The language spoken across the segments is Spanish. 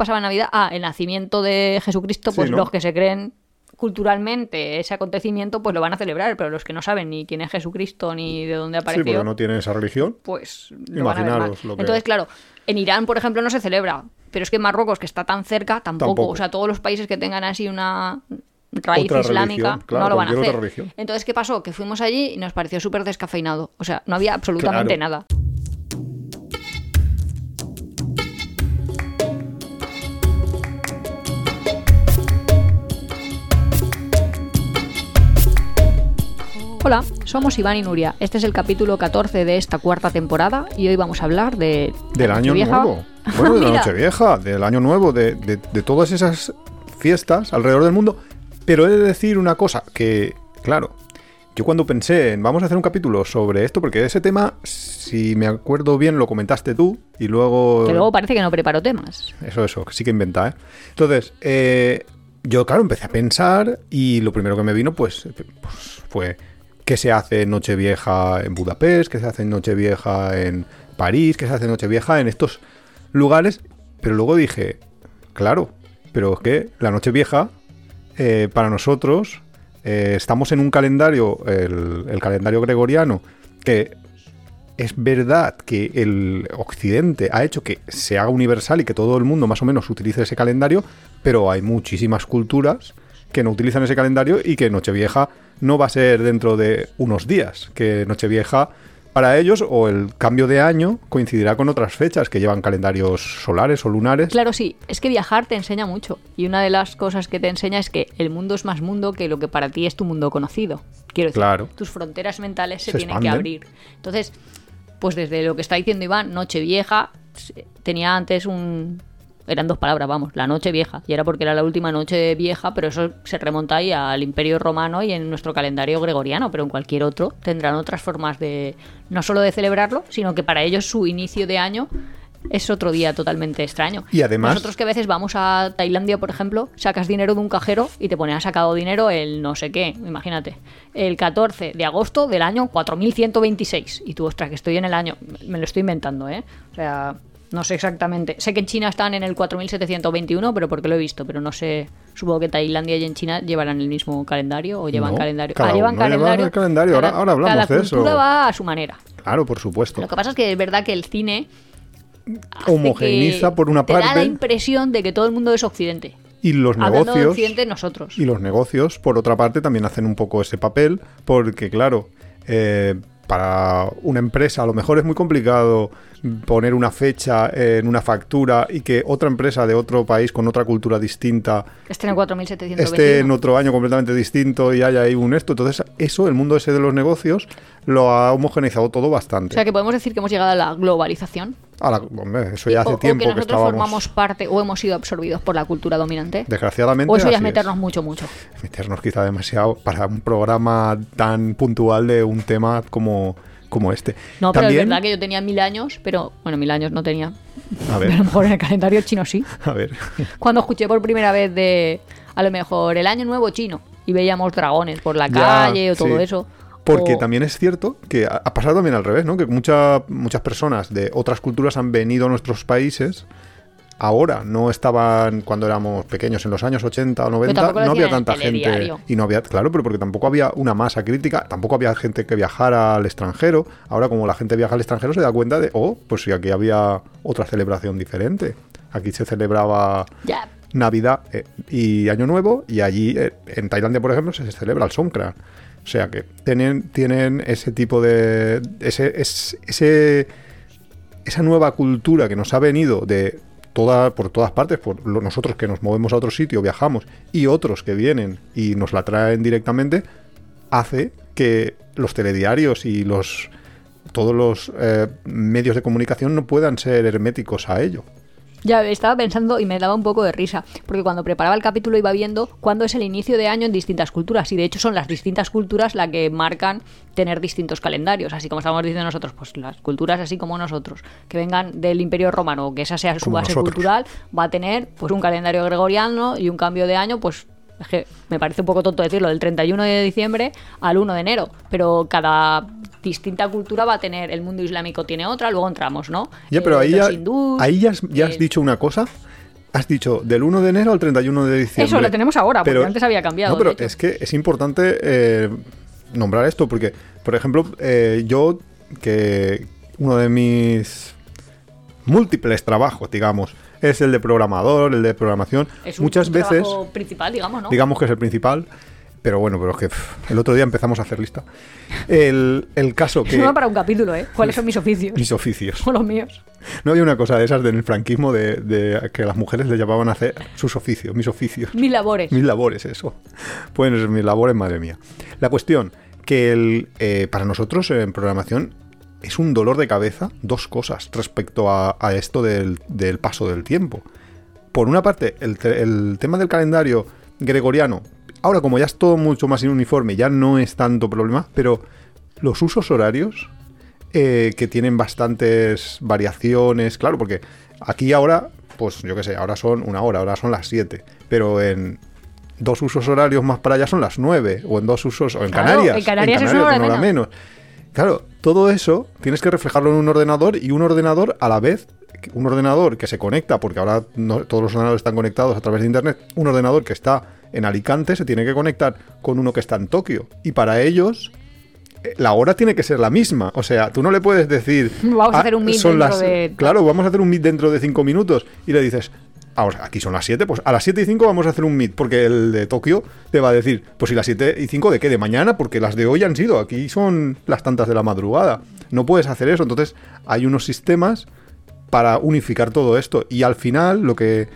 pasaba en Navidad? Ah, el nacimiento de Jesucristo, pues Sí, ¿no? los que se creen culturalmente ese acontecimiento, pues lo van a celebrar, pero los que no saben ni quién es Jesucristo ni de dónde Sí, apareció, porque no tiene esa religión. pues lo van a ver mal. Imaginaros lo que- Entonces, claro, en Irán, por ejemplo, no se celebra, pero es que en Marruecos, que está tan cerca, tampoco. Tampoco. O sea, todos los países que tengan así una raíz Otra islámica religión, claro, no lo van a hacer. Entonces, ¿qué pasó? Que fuimos allí y nos pareció súper descafeinado. O sea, no había absolutamente Claro. nada. Hola, somos Iván y Nuria. Este es el capítulo 14 de esta cuarta temporada y hoy vamos a hablar de... Del año Nochevieja. nuevo. Bueno, de la Nochevieja, del año nuevo, de, de- de todas esas fiestas alrededor del mundo. Pero he de decir una cosa, que, claro, yo cuando pensé en vamos a hacer un capítulo sobre esto, porque ese tema, si me acuerdo bien, lo comentaste tú y luego... Que luego parece que no preparo temas. Eso, eso, que sí que inventa, ¿eh? Entonces, eh, yo, claro, empecé a pensar y lo primero que me vino, pues, pues fue qué se hace en Nochevieja en Budapest, qué se hace en Nochevieja en París, qué se hace en Nochevieja en estos lugares. Pero luego dije, claro, pero es que la Nochevieja, eh, para nosotros, eh, estamos en un calendario, el, el calendario gregoriano, que es verdad que el Occidente ha hecho que se haga universal y que todo el mundo más o menos utilice ese calendario, pero hay muchísimas culturas que no utilizan ese calendario y que Nochevieja no va a ser dentro de unos días, que Nochevieja para ellos o el cambio de año coincidirá con otras fechas que llevan calendarios solares o lunares. Claro, sí, es que viajar te enseña mucho. Y una de las cosas que te enseña es que el mundo es más mundo que lo que para ti es tu mundo conocido. Quiero decir, Claro. tus fronteras mentales se, Se tienen que abrir. Entonces, pues desde lo que está diciendo Iván, Nochevieja, se- tenía antes un... Eran dos palabras, vamos, la noche vieja. Y era porque era la última noche vieja, pero eso se remonta ahí al Imperio Romano y en nuestro calendario gregoriano, pero en cualquier otro tendrán otras formas de, no solo de celebrarlo, sino que para ellos su inicio de año es otro día totalmente extraño. Y además- Nosotros que a veces vamos a Tailandia, por ejemplo, sacas dinero de un cajero y te pone, has sacado dinero el no sé qué, imagínate, el 14 de agosto del año 4126. Y tú, ostras, que estoy en el año, me lo estoy inventando, ¿eh? O sea, no sé exactamente. Sé que en China están en el 4721, pero porque lo he visto, pero no sé. Supongo que Tailandia y en China llevarán el mismo calendario o llevan No, calendario. cada ah, llevan uno lleva calendario. el calendario. Ahora- Cada- ahora hablamos cada de eso. cultura va a su manera. Claro, por supuesto. Lo que pasa es que es verdad que el cine que por una te da la parte impresión de que todo el mundo es occidente. y los Hablando de negocios occidente, nosotros. Y los negocios, por otra parte, también hacen un poco ese papel, porque claro, eh, para una empresa a lo mejor es muy complicado poner una fecha en una factura y que otra empresa de otro país con otra cultura distinta Este en el 4721. esté en otro año completamente distinto y haya ahí un esto. Entonces, eso, el mundo ese de los negocios, lo ha homogeneizado todo O bastante. sea que podemos decir que hemos llegado a la globalización. Hombre, eso ya o, hace o tiempo que que, nosotros estábamos. formamos parte o hemos sido absorbidos por la cultura dominante. Desgraciadamente. O eso ya es meternos mucho, mucho. meternos quizá demasiado para un programa tan puntual de un tema como, como este. No, pero También, es verdad que yo tenía mil años, pero bueno, mil años no tenía. A Pero a lo ver, mejor en el calendario chino sí. a ver. Cuando escuché por primera vez de, a lo mejor, el año nuevo chino y veíamos dragones por la Ya, calle o todo sí. eso. Porque o- también es cierto que ha ha pasado también al revés, ¿no? Que mucha- muchas personas de otras culturas han venido a nuestros países. Ahora no estaban cuando éramos pequeños, en los años 80 o 90, tampoco lo no había tanta gente. Y no había, claro, pero porque tampoco había una masa crítica, tampoco había gente que viajara al extranjero. Ahora, como la gente viaja al extranjero, se da cuenta de, oh, pues si aquí había otra celebración diferente. Aquí se celebraba Navidad eh, y Año Nuevo y allí eh, en Tailandia por ejemplo se celebra el Songkran o sea que tienen tienen ese tipo de ese, es- ese esa nueva cultura que nos ha venido de por todas partes por nosotros que nos movemos a otro sitio viajamos y otros que vienen y nos la traen directamente hace que los telediarios y los todos los eh, medios de comunicación no puedan ser herméticos a ello Ya estaba pensando y me daba un poco de risa, porque cuando preparaba el capítulo iba viendo cuándo es el inicio de año en distintas culturas, y de hecho son las distintas culturas las que marcan tener distintos calendarios, así como estamos diciendo nosotros, pues las culturas así como nosotros, que vengan del Imperio Romano, o que esa sea su Como base nosotros. cultural, va a tener pues un calendario gregoriano y un cambio de año, pues es que me parece un poco tonto decirlo, del 31 de diciembre al 1 de enero, pero cada distinta cultura va a tener, el mundo islámico tiene otra, luego entramos, ¿no? Ya, pero Eh, ahí ya, hindús, ahí ya has, ya has eh, dicho una cosa has dicho del 1 de enero al 31 de diciembre. Eso lo tenemos ahora, porque Pero- antes había cambiado. No, pero es que es importante eh, nombrar esto, porque, por ejemplo, eh, yo, que uno de mis múltiples trabajos, digamos, es el de programador, el de programación, Es un muchas veces, trabajo principal, digamos, ¿no? digamos que es el principal, pero bueno, pero es que pff, el otro día empezamos a hacer lista. El, el caso que... Va para un capítulo, ¿eh? ¿Cuáles son mis oficios? Mis oficios. O los míos. No había una cosa de esas del franquismo de, de que las mujeres le llamaban a hacer sus oficios, mis oficios. Mis labores. Mis labores, eso. Pues mis labores, madre mía. La cuestión, que el, eh, para nosotros en programación es un dolor de cabeza dos cosas respecto a, a esto del, del paso del tiempo. Por una parte, el, el tema del calendario gregoriano, ahora como ya es todo mucho más uniforme, ya no es tanto problema, pero los usos horarios eh, que tienen bastantes variaciones, claro, porque aquí ahora, pues yo qué sé, ahora son una hora, ahora son las 7, pero en dos usos horarios más para allá son las 9, o en dos usos, o en Claro, Canarias, en Canarias es una hora menos. Claro, todo eso tienes que reflejarlo en un ordenador y un ordenador a la vez, un ordenador que se conecta, porque ahora no- todos los ordenadores están conectados a través de Internet, un ordenador que está en Alicante se tiene que conectar con uno que está en Tokio. Y para ellos, eh, la hora tiene que ser la misma. O sea, tú no le puedes decir... Vamos a "Ah, hacer un meet dentro las- de-". Claro, vamos a hacer un meet dentro de cinco minutos. Y le dices... Aquí son las 7, pues a las 7 y 5 vamos a hacer un meet, porque el de Tokio te va a decir, pues si las 7 y 5 de qué, de mañana, porque las de hoy han sido, aquí son las tantas de la madrugada. No puedes hacer eso, entonces hay unos sistemas para unificar todo esto. Y al final, lo que.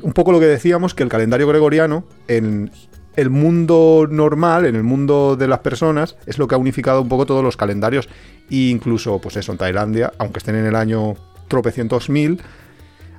Un poco lo que decíamos, que el calendario gregoriano, en el mundo normal, en el mundo de las personas, es lo que ha unificado un poco todos los calendarios. E incluso, pues eso, en Tailandia, aunque estén en el año tropecientos mil,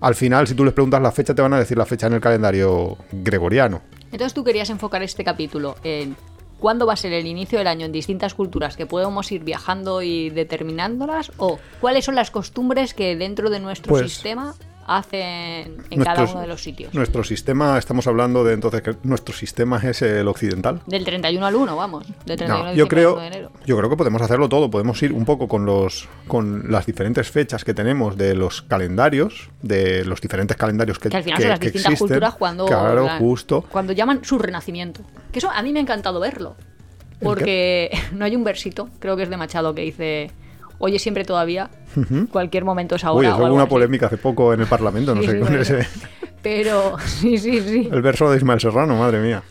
al final, si tú les preguntas la fecha, te van a decir la fecha en el calendario gregoriano. Entonces tú querías enfocar este capítulo en cuándo va a ser el inicio del año en distintas culturas que podemos ir viajando y determinándolas o cuáles son las costumbres que dentro de nuestro Pues, sistema hacen en cada uno de los sitios. Nuestro sistema, estamos hablando de entonces que nuestro sistema es el occidental. Del 31 al 1, vamos. Del 31 No, de yo creo, 1 de enero. yo creo que podemos hacerlo todo. Podemos ir un poco con los, con las diferentes fechas que tenemos de los calendarios, de los diferentes calendarios que, Que al final que- son las distintas existen. culturas cuando, claro, la- justo. cuando llaman su renacimiento. Que eso a mí me ha encantado verlo. Porque no hay un versito, creo que es de Machado, que dice, oye siempre todavía, cualquier momento es ahora. eso o hubo una así. polémica hace poco en el Parlamento, no Sí, sé, sí, con bueno. ese, Pero, sí, sí, sí. el verso de Ismael Serrano, madre mía.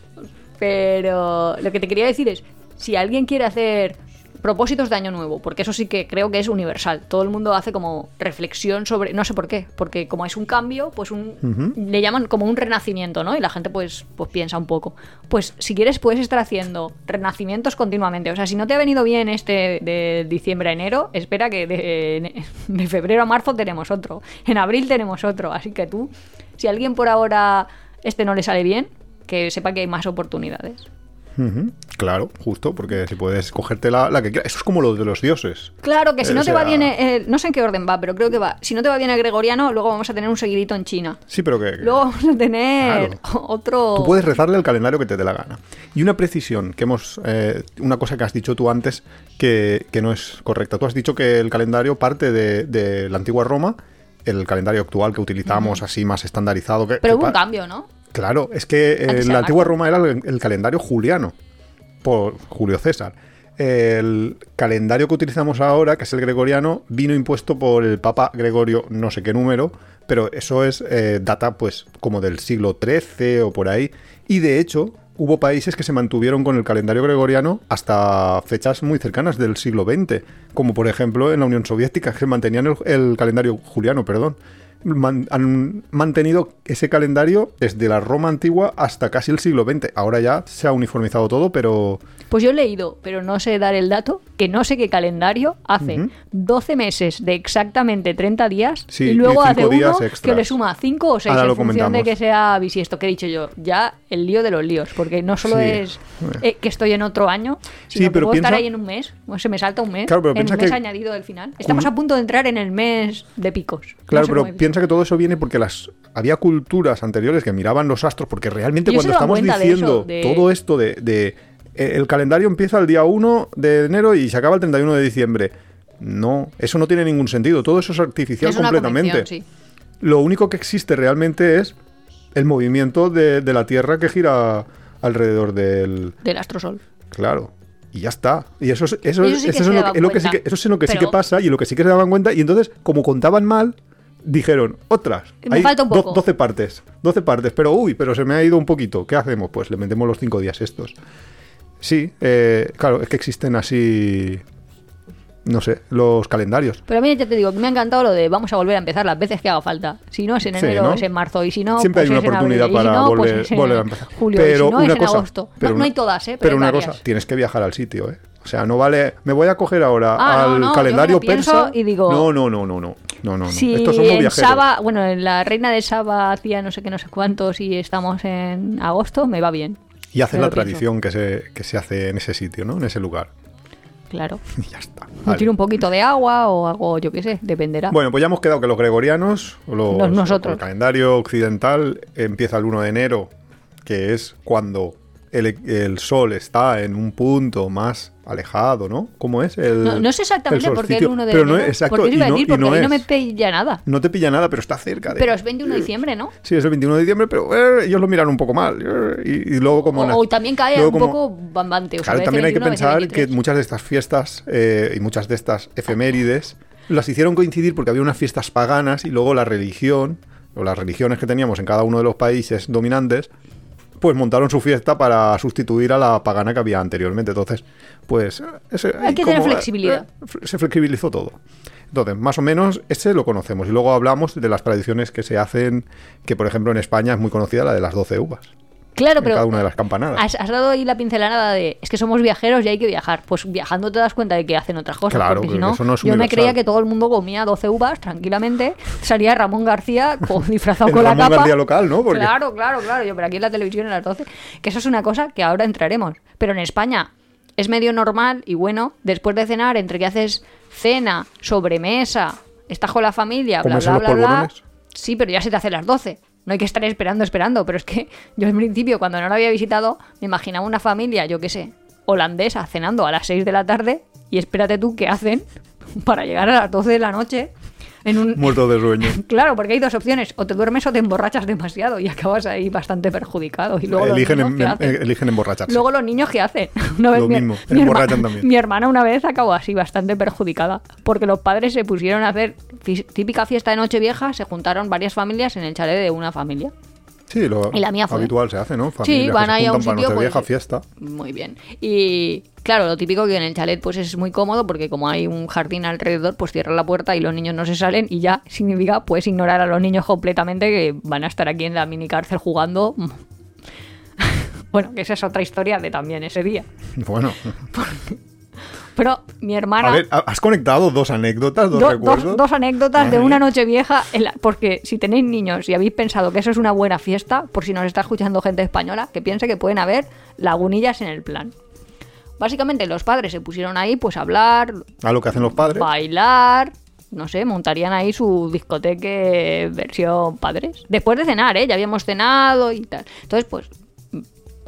Pero lo que te quería decir es, si alguien quiere hacer propósitos de año nuevo, porque eso sí que creo que es universal, todo el mundo hace como reflexión sobre, no sé por qué, porque como es un cambio, pues un, le llaman como un renacimiento, ¿no? Y la gente pues, pues piensa un poco. Pues si quieres puedes estar haciendo renacimientos continuamente, o sea, si no te ha venido bien este de diciembre a enero, espera que de, de febrero a marzo tenemos otro, en abril tenemos otro, así que tú, si a alguien por ahora este no le sale bien, que sepa que hay más oportunidades. Claro, justo, porque si puedes cogerte la, la que quieras. Eso es como lo de los dioses. Claro que si Eh, no o te va bien, eh, no sé en qué orden va, pero creo que va. Si no te va bien el gregoriano, luego vamos a tener un seguidito en China. Sí, pero que... Luego vamos a tener Claro. otro. Tú puedes rezarle el calendario que te dé la gana. Y una precisión que hemos. eh, una cosa que has dicho tú antes que, que no es correcta. Tú has dicho que el calendario parte de, de la antigua Roma, el calendario actual que utilizamos, así más estandarizado. Que, Pero que hubo un cambio, ¿no? Claro, es que eh, la antigua. Roma era el, el calendario juliano, por Julio César. El calendario que utilizamos ahora, que es el gregoriano, vino impuesto por el Papa Gregorio, no sé qué número, pero eso es eh, data pues como del siglo XIII o por ahí. Y de hecho, hubo países que se mantuvieron con el calendario gregoriano hasta fechas muy cercanas del siglo XX, como por ejemplo en la Unión Soviética, que mantenían el, el calendario juliano, perdón. Man- han mantenido ese calendario desde la Roma antigua hasta casi el siglo XX. Ahora ya se ha uniformizado todo, pero Pues yo he leído, pero no sé dar el dato, que no sé qué calendario hace Ujú. 12 meses de exactamente 30 días Sí, y luego y hace uno días que extras. le suma 5 o 6 Ahora en lo función de que sea bisiesto. Que he dicho yo, ya el lío de los líos, porque no solo Sí. es eh, que estoy en otro año, sino Sí, que pero puedo estar piensa- ahí en un mes, o se me salta un mes, Claro, pero en piensa mes que- añadido del final. Estamos a punto de entrar en el mes de picos. No claro, sé pero cómo he- piensa que todo eso viene porque las había culturas anteriores que miraban los astros, porque realmente cuando estamos de diciendo eso, de- todo esto de, de- eh, el calendario empieza el día 1 de enero y se acaba el 31 de diciembre. No, eso no tiene ningún sentido. Todo eso es artificial es completamente. sí. lo único que existe realmente es el movimiento de, la Tierra que gira alrededor del... Del astrosol. Claro. Y ya está. Y eso, es- eso, sí eso es lo que- daban es lo que sí que, eso es en lo que sí Pero- que pasa y lo que sí que se daban cuenta. Y entonces, como contaban mal, dijeron, otras. Me hay falta un poco. 12 partes. 12 partes. Pero, uy, pero se me ha ido un poquito. ¿Qué hacemos? Pues le metemos los 5 días estos. Sí, eh, claro, es que existen así. No sé, los calendarios. Pero a mí ya te digo, me ha encantado lo de vamos a volver a empezar las veces que haga falta. Si no es en Sí, enero, ¿no? es en marzo. Y si no, Siempre pues hay una es oportunidad abril. Y si para no, pues volver, volver a empezar. Julio. pero y si no, una es en agosto. pero no, una- no hay todas, ¿eh? Pero, una varias. cosa, tienes que viajar al sitio, ¿eh? O sea, no vale. Me voy a coger ahora Ah, al no, calendario persa. y digo- no, no, no, no, no, no, no, no. Si Estos en viajeros. Saba, bueno, en la reina de Saba hacía no sé qué, no sé cuántos y estamos en agosto, me va bien. Y haces me la pienso. tradición que se, que se hace en ese sitio, ¿no? En ese lugar. Claro. Y ya está. Me tiro un poquito de agua o algo, yo qué sé, dependerá. Bueno, pues ya hemos quedado que los gregorianos, o los, Los nosotros. el calendario occidental, empieza el 1 de enero, que es cuando el, el sol está en un punto más alejado, ¿no? ¿Cómo es? El, no, no sé exactamente el por qué el solsticio. 1 de pero no es exacto, porque iba a no, decir, porque no ahí no me es. pilla nada. No te pilla nada, pero está cerca de. Pero es 21 de diciembre, ¿no? Sí, es el 21 de diciembre, pero eh, ellos lo miran un poco mal. eh, y, y luego como... O, o también cae un como- poco bambante. O sea, Claro, también hay que 21, a veces pensar que 23. muchas de estas fiestas eh, y muchas de estas efemérides las hicieron coincidir porque había unas fiestas paganas y luego la religión, o las religiones que teníamos en cada uno de los países dominantes, pues montaron su fiesta para sustituir a la pagana que había anteriormente. Entonces, pues... ese- Hay que tener flexibilidad. eh, se flexibilizó todo. Entonces, más o menos, ese lo conocemos. Y luego hablamos de las tradiciones que se hacen, que por ejemplo en España es muy conocida la de las 12 uvas. Claro, en pero cada una de las campanadas. has, has dado ahí la pincelada de es que somos viajeros y hay que viajar. Pues viajando te das cuenta de que hacen otras cosas. Claro, porque si no, eso no es yo me creía que todo el mundo comía 12 uvas tranquilamente. Salía Ramón García con, disfrazado El con la Ramón capa. García local, ¿no? Porque- Claro, claro, claro. Yo, pero aquí en la televisión a las 12. Que eso es una cosa que ahora entraremos. Pero en España es medio normal y bueno, después de cenar, entre que haces cena, sobremesa, estás con la familia, bla, ¿Comerse bla, bla, bla. Sí, pero ya se te hace las 12. No hay que estar esperando, esperando. Pero es que yo al principio, cuando no lo había visitado, me imaginaba una familia, yo qué sé, holandesa, cenando a las 6 de la tarde. Y espérate tú qué hacen para llegar a las 12 de la noche en un... Muerto de sueño. Claro, porque hay dos opciones. O te duermes o te emborrachas demasiado y acabas ahí bastante perjudicado. Y luego eligen, los em- niños, ¿qué em- hacen? eligen emborracharse. Luego los niños, ¿qué hacen? Una vez Lo mi, mismo, mi herma- emborrachan también. mi hermana una vez acabó así, bastante perjudicada. Porque los padres se pusieron a hacer típica fiesta de Nochevieja, se juntaron varias familias en el chalet de una familia. Sí, lo Y la mía fue. habitual se hace, ¿no? Familias que van ahí a un para Nochevieja, pues, fiesta. Muy bien. Y claro, lo típico que en el chalet pues es muy cómodo porque como hay un jardín alrededor, pues cierran la puerta y los niños no se salen y ya significa puedes ignorar a los niños completamente que van a estar aquí en la mini cárcel jugando. bueno, que esa es otra historia de también ese día. Bueno, Pero mi hermana... a ver, ¿ha- ¿has conectado dos anécdotas, dos Do- recuerdos? dos, dos anécdotas de una noche vieja, en la- porque si tenéis niños y habéis pensado que eso es una buena fiesta, por si nos está escuchando gente española, que piense que pueden haber lagunillas en el plan. Básicamente los padres se pusieron ahí pues a hablar, A lo que hacen los padres. bailar, no sé, montarían ahí su discoteque versión padres. Después de cenar, ¿eh? Ya habíamos cenado y tal. Entonces, pues,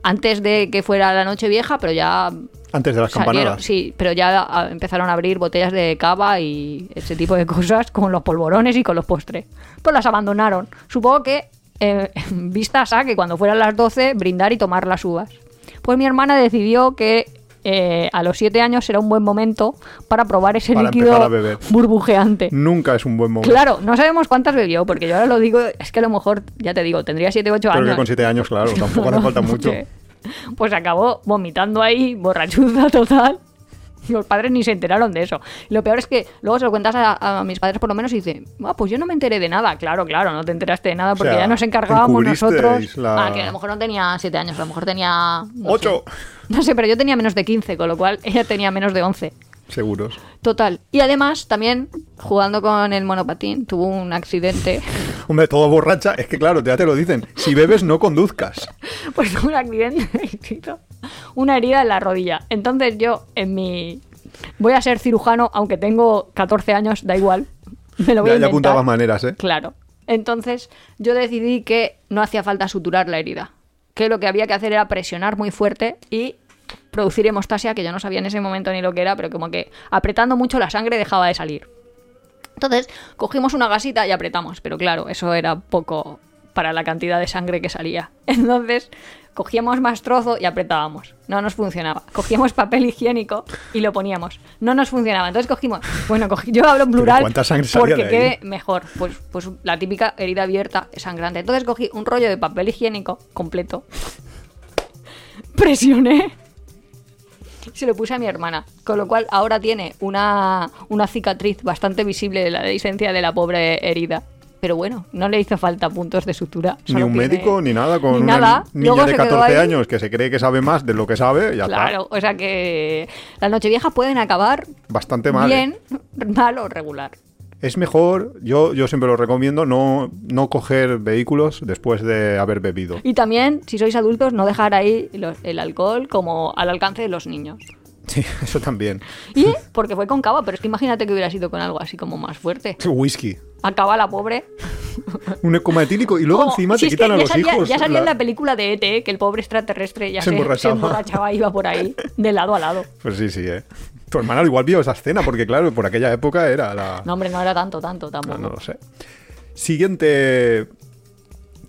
antes de que fuera la noche vieja, pero ya Antes de las salieron, campanadas. sí, pero ya a- empezaron a abrir botellas de cava y ese tipo de cosas con los polvorones y con los postres. Pues las abandonaron. Supongo que eh, vistas a que cuando fueran las 12 brindar y tomar las uvas. Pues mi hermana decidió que eh, a los 7 años era un buen momento para probar ese Para líquido burbujeante. Nunca es un buen momento. Claro, no sabemos cuántas bebió, porque yo ahora lo digo, es que a lo mejor, ya te digo, tendría 7 o 8 Creo años. que con siete años, claro, tampoco hace No, falta no mucho. sé. Pues acabó vomitando ahí, borrachuza total. Los padres ni se enteraron de eso. Y lo peor es que luego se lo cuentas a, a mis padres por lo menos y dicen, ah, pues yo no me enteré de nada. Claro, claro, no te enteraste de nada porque sea, ya nos encargábamos nosotros. la- Ah, que a lo mejor no tenía 7 años, a lo mejor tenía... no sé. ¡Ocho! No sé, pero yo tenía menos de 15, con lo cual ella tenía menos de 11. Seguros. Total. Y además, también, jugando con el monopatín, tuvo un accidente. Hombre, todo borracha, es que claro, ya te lo dicen. Si bebes, no conduzcas. pues tuvo un accidente una herida en la rodilla. Entonces yo, en mi... Voy a ser cirujano, aunque tengo 14 años, da igual. Me lo voy Ya, a ya apuntabas maneras, ¿eh? Claro. Entonces yo decidí que no hacía falta suturar la herida. Que lo que había que hacer era presionar muy fuerte y producir hemostasia, que yo no sabía en ese momento ni lo que era, pero como que apretando mucho la sangre dejaba de salir. Entonces cogimos una gasita y apretamos, pero claro, eso era poco para la cantidad de sangre que salía. Entonces cogíamos más trozo y apretábamos. No nos funcionaba. Cogíamos papel higiénico y lo poníamos. No nos funcionaba. Entonces cogimos, bueno, cogí- yo hablo en plural porque de quede mejor. Pues, pues la típica herida abierta sangrante. Entonces cogí un rollo de papel higiénico completo. Presioné. Se lo puse a mi hermana, con lo cual ahora tiene una, una cicatriz bastante visible de la licencia de la pobre herida. Pero bueno, no le hizo falta puntos de sutura. Ni un tiene- médico, ni nada, con ni una nada. niña Luego de se quedó 14 ahí. años que se cree que sabe más de lo que sabe, ya Claro, o sea que las nocheviejas pueden acabar. Bastante mal. ¿eh? bien, mal o regular. Es mejor, yo, yo siempre lo recomiendo, no, no coger vehículos después de haber bebido. Y también, si sois adultos, no dejar ahí los- el alcohol como al alcance de los niños. Sí, eso también. Y porque fue con cava, pero es que imagínate que hubiera sido con algo así como más fuerte. Whisky. Acaba la pobre. Un coma etílico y luego Oh, encima si te quitan a los salía, hijos. Ya salía en la- la película de ET que el pobre extraterrestre ya Se se, se emborrachaba. emborrachaba y iba por ahí, de lado a lado. Pues sí, sí, eh. Tu hermana igual vio esa escena, porque claro, por aquella época era la... No, hombre, no era tanto, tanto tampoco. no lo sé. Siguiente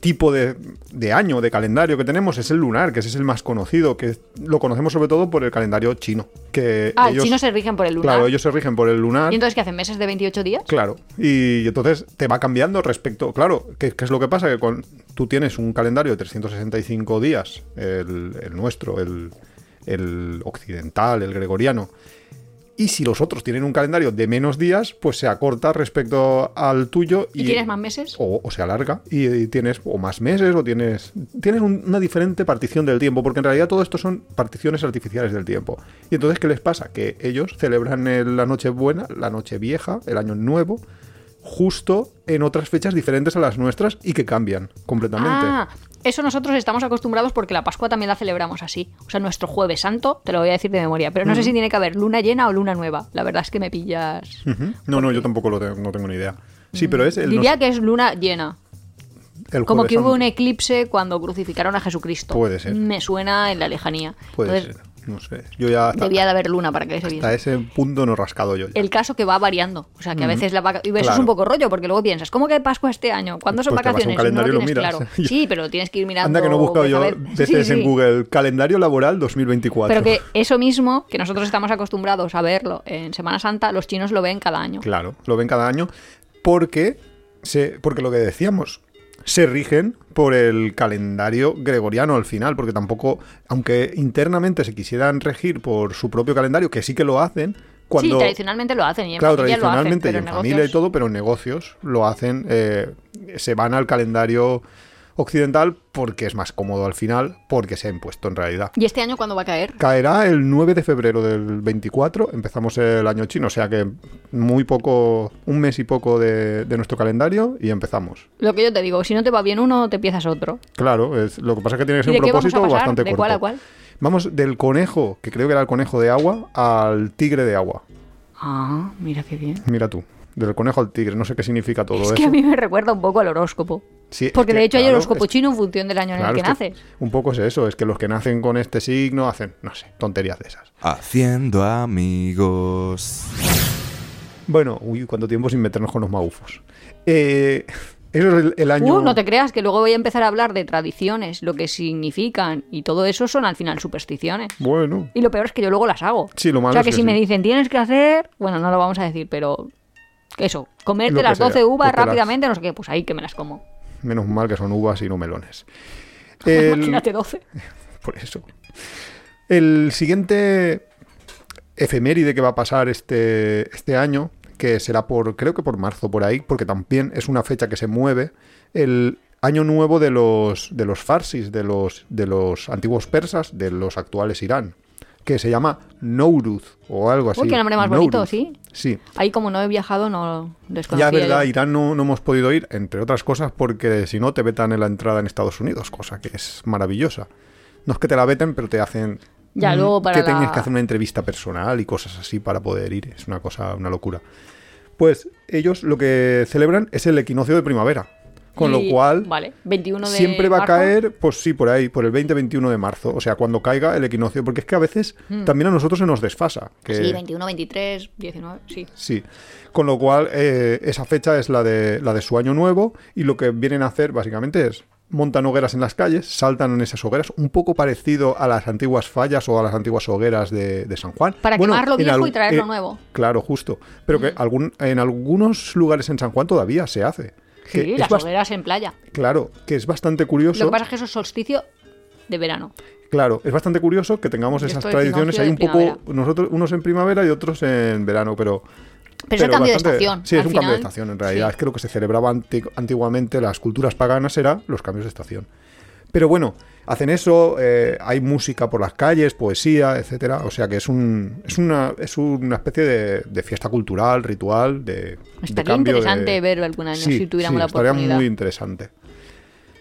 tipo de, de año, de calendario que tenemos es el lunar, que ese es el más conocido, que lo conocemos sobre todo por el calendario chino. Que Ah, ellos, el chino se rigen por el lunar. Claro, ellos se rigen por el lunar. ¿Y entonces qué hacen? ¿Meses de 28 días? Claro, y entonces te va cambiando respecto. Claro, ¿qué, qué es lo que pasa? Que con, tú tienes un calendario de 365 días, el, el nuestro, el, el occidental, el gregoriano. Y si los otros tienen un calendario de menos días, pues se acorta respecto al tuyo. ¿Y, tienes más meses? O, o se alarga y, y tienes o más meses o tienes tienes un- una diferente partición del tiempo porque en realidad todo esto son particiones artificiales del tiempo y entonces qué les pasa que ellos celebran el- la noche buena la noche vieja el año nuevo justo en otras fechas diferentes a las nuestras y que cambian completamente Ah, eso nosotros estamos acostumbrados porque la Pascua también la celebramos así. O sea, nuestro jueves santo, te lo voy a decir de memoria, pero no sé si tiene que haber luna llena o luna nueva. La verdad es que me pillas. No no yo tampoco lo tengo, no tengo ni idea sí pero es el, Diría nos- que es luna llena. el Como que hubo un eclipse cuando crucificaron a Jesucristo. Puede ser. Me suena en la lejanía. puede Entonces, ser no sé yo ya hasta, debía de haber luna para que se viese. hasta ese punto no he rascado yo ya. El caso que va variando. O sea, que a veces la vaca... Y eso es un poco rollo, porque luego piensas, ¿cómo que hay Pascua este año? ¿Cuándo son Pues te vas a un vacaciones? No calendario y lo tienes miras. claro. Sí, pero tienes que ir mirando. Anda que no he buscado yo veces Sí, en. Google calendario laboral 2024. Pero que eso mismo, que nosotros estamos acostumbrados a verlo en Semana Santa, los chinos lo ven cada año. Claro, lo ven cada año porque, se, porque lo que decíamos, se rigen por el calendario gregoriano al final, porque tampoco, aunque internamente se quisieran regir por su propio calendario, que sí que lo hacen, cuando... Sí, tradicionalmente lo hacen y en Claro, familia lo hacen, tradicionalmente pero y en en familia y todo, pero en negocios lo hacen, eh, se van al calendario occidental porque es más cómodo al final, porque se ha impuesto en realidad. ¿Y este año cuándo va a caer? Caerá el 9 de febrero del 24, empezamos el año chino, o sea que muy poco, un mes y poco de, de nuestro calendario y empezamos. Lo que yo te digo, si no te va bien uno, te empiezas otro. Claro, es, lo que pasa es que tiene que ¿Y ser de un qué vamos a propósito pasar? bastante ¿De corto. cuál a cuál? Vamos del conejo, que creo que era el conejo de agua, al tigre de agua. Ah, mira qué bien. Mira tú, del conejo al tigre, no sé qué significa todo Es eso. que a mí me recuerda un poco al horóscopo. Sí, es Porque que, de hecho hay claro, horóscopo es- chino en función del año en el que es que naces. un poco es eso, es que los que nacen con este signo hacen, no sé, tonterías de esas. Haciendo amigos. Bueno, uy, cuánto tiempo sin meternos con los maufos. Eh, eso es el, el año... Uh, no te creas que luego voy a empezar a hablar de tradiciones, lo que significan y todo eso son al final supersticiones. Bueno, Y lo peor es que yo luego las hago. Sí, lo malo O sea es que, que si sí. me dicen tienes que hacer, bueno, no lo vamos a decir, pero eso, comerte las sea, 12 uvas las- rápidamente, no sé qué, pues ahí que me las como. menos mal que son uvas y no melones. El- Imagínate 12. Por eso. El siguiente efeméride que va a pasar este, este año, que será por, creo que por marzo, por ahí, porque también es una fecha que se mueve, el año nuevo de los, de los farsis, de los, de los antiguos persas, de los actuales Irán, que se llama Nowruz o algo así. Uy, qué nombre más bonito. ¿sí? Sí. Ahí como no he viajado, no desconocía Ya es verdad, yo. Irán no, no hemos podido ir, entre otras cosas, porque si no te vetan en la entrada en Estados Unidos, cosa que es maravillosa. No es que te la veten, pero te hacen Ya, luego para que la- tienes que hacer una entrevista personal y cosas así para poder ir. Es una cosa, una locura. Pues ellos lo que celebran es el equinoccio de primavera. Con Y- lo cual, Vale, 21 de siempre va a caer, pues sí, por ahí, por el 20-21 de marzo. O sea, cuando caiga el equinoccio. Porque es que a veces también a nosotros se nos desfasa. Que, Hmm. Sí, 21, 23, 19, sí. Sí. Con lo cual, eh, esa fecha es la de, la de su año nuevo. Y lo que vienen a hacer, básicamente, es montan hogueras en las calles, saltan en esas hogueras, un poco parecido a las antiguas fallas o a las antiguas hogueras de, de San Juan. Para Bueno, quemar lo viejo y traer lo eh, nuevo. Claro, justo. Pero que algún, en algunos lugares en San Juan todavía se hace. Que Sí, las hogueras en playa. Claro, que es bastante curioso. Lo que pasa es que eso es solsticio de verano. Claro, es bastante curioso que tengamos esas tradiciones ahí de un poco, nosotros unos en primavera y otros en verano, pero... Pero es el cambio de bastante- estación. Sí, es un cambio de estación en realidad. sí. Es que lo que se celebraba anti- antiguamente, las culturas paganas, era los cambios de estación. Pero bueno, hacen eso, eh, hay música por las calles, poesía, etcétera. O sea que es un es una, es una especie de, de fiesta cultural, ritual, de, de Estaría de- interesante ver algún año Sí, si tuviéramos sí, la estaría oportunidad. muy interesante.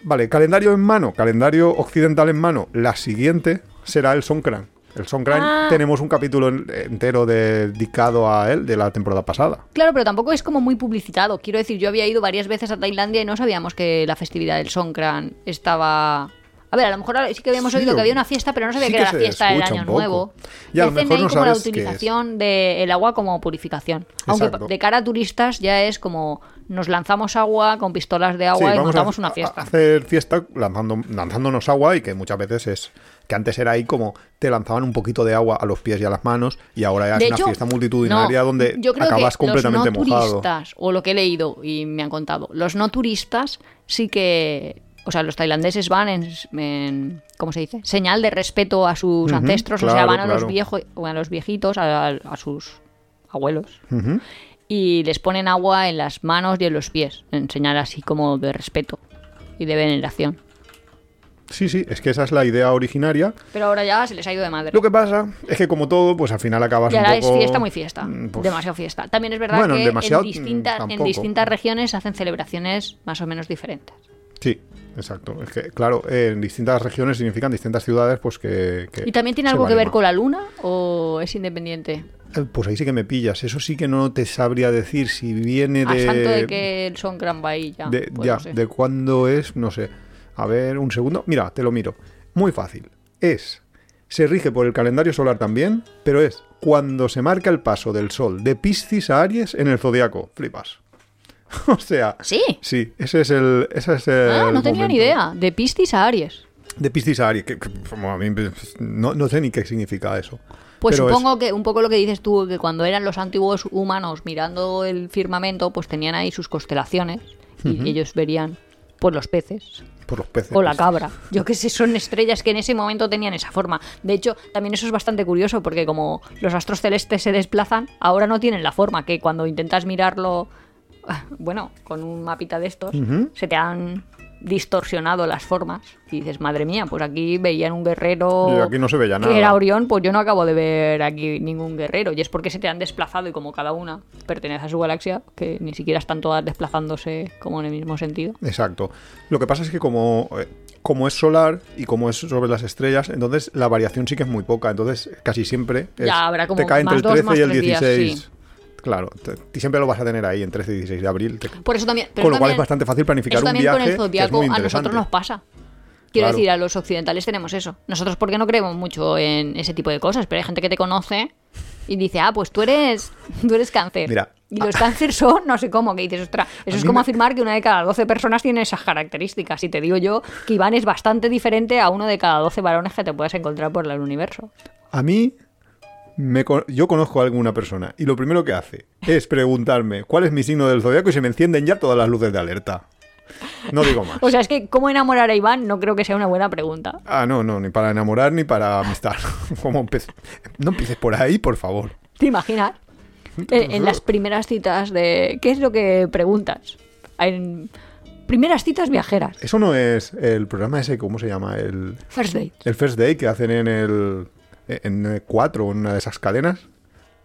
Vale, calendario en mano, calendario occidental en mano. La siguiente será el Songkran. El Songkran Ah. tenemos un capítulo en- entero dedicado a él de la temporada pasada. Claro, pero tampoco es como muy publicitado. Quiero decir, yo había ido varias veces a Tailandia y no sabíamos que la festividad del Songkran estaba... A ver, a lo mejor sí que habíamos Sí, oído que había una fiesta, pero no sabía sí que que era la fiesta del Año. Nuevo. Y a lo mejor ahí no como la sabes utilización del agua como purificación. Aunque Exacto. de cara a turistas ya es como nos lanzamos agua con pistolas de agua Sí, y montamos a, una a fiesta. hacer fiesta lanzando, lanzándonos agua y que muchas veces es que antes era ahí como te lanzaban un poquito de agua a los pies y a las manos y ahora ya De es una hecho, fiesta multitudinaria no, donde yo creo acabas que completamente los no mojado. turistas, o lo que he leído y me han contado, los no turistas sí que, o sea, los tailandeses van en, en- ¿cómo se dice? Señal de respeto a sus ancestros, o sea, van a los viejos, o a los viejitos, a, a sus abuelos. Y les ponen agua en las manos y en los pies, en señal así como de respeto y de veneración. Sí, sí, es que esa es la idea originaria. Pero ahora ya se les ha ido de madre. Lo que pasa es que como todo, pues al final acabas Y un ahora poco... es fiesta muy fiesta. mm, pues, demasiado fiesta. También es verdad Bueno, que en, mm, distintas en distintas regiones hacen celebraciones más o menos diferentes. Sí, exacto. Es que, claro, en distintas regiones significan distintas ciudades, pues que... que ¿Y también tiene algo que ver con la luna o es independiente? Eh, Pues ahí sí que me pillas. Eso sí que no te sabría decir si viene A de... santo de que son gran bahía. de, pues ya, no sé. de cuándo es, no sé. A ver, un segundo. Mira, te lo miro. Muy fácil. Es. Se rige por el calendario solar también, pero es cuando se marca el paso del sol de Piscis a Aries en el zodiaco. Flipas. o sea. ¿Sí? Sí, ese es el. Ese es el Ah, no tenía ni idea. De Piscis a Aries. De Piscis a Aries. Que, que, como a mí, no, no sé ni qué significa eso. Pues Pero es- supongo que un poco lo que dices tú, que cuando eran los antiguos humanos mirando el firmamento, pues tenían ahí sus constelaciones y ellos verían pues los peces por los peces. o la pues, cabra. Yo qué sé, son estrellas que en ese momento tenían esa forma. De hecho, también eso es bastante curioso porque como los astros celestes se desplazan, ahora no tienen la forma que cuando intentas mirarlo, bueno, con un mapita de estos, se te han distorsionado las formas y dices, madre mía, pues aquí veían un guerrero Y aquí no se veía que nada. era Orión, pues yo no acabo de ver aquí ningún guerrero y es porque se te han desplazado y como cada una pertenece a su galaxia, que ni siquiera están todas desplazándose como en el mismo sentido. Exacto. Lo que pasa es que como, eh, como es solar y como es sobre las estrellas, entonces la variación sí que es muy poca. Entonces casi siempre es- Ya, habrá como te cae entre el dos, 13 más y el tres días, 16. sí. Claro, siempre lo vas a tener ahí en 13 y 16 de abril. Te- Por eso también. pero Con lo cual es bastante fácil planificar eso un también viaje con el que es zodiaco muy a nosotros nos pasa. Quiero Claro. decir, a los occidentales tenemos eso. Nosotros porque no creemos mucho en ese tipo de cosas, pero hay gente que te conoce y dice, ah, pues tú eres, tú eres cáncer. Mira, y los cáncer son, no sé cómo, que dices, ostras, eso es como me- afirmar que una de cada 12 personas tiene esas características. Y te digo yo que Iván es bastante diferente a uno de cada 12 varones que te puedes encontrar por el universo. A mí, me yo conozco a alguna persona y lo primero que hace es preguntarme cuál es mi signo del zodiaco y se me encienden ya todas las luces de alerta. No digo más. O sea, es que cómo enamorar a Iván no creo que sea una buena pregunta. Ah, no, no, ni para enamorar ni para amistad. Empe- No empieces por ahí, por favor. ¿Te imaginas? En, en las primeras citas de... ¿Qué es lo que preguntas? En primeras citas viajeras. Eso no es el programa ese, ¿cómo se llama? El, First date. el First Day que hacen en el en 4 en una de esas cadenas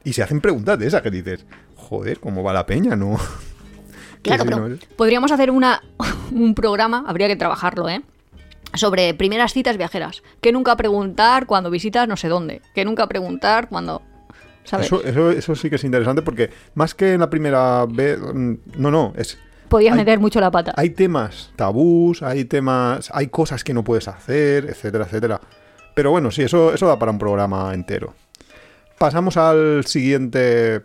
y se hacen preguntas de esas que dices, joder, ¿cómo va la peña? No. Claro, si pero no podríamos hacer una, un programa, habría que trabajarlo, ¿eh? Sobre primeras citas viajeras. Que nunca preguntar cuando visitas no sé dónde. Que nunca preguntar cuando... ¿Sabes? Eso, eso, eso sí que es interesante porque más que en la primera vez, mm, no, no, es podías hay- meter mucho la pata. Hay temas tabús, hay temas, hay cosas que no puedes hacer, etcétera, etcétera. Pero bueno, sí, eso, eso da para un programa entero. Pasamos al siguiente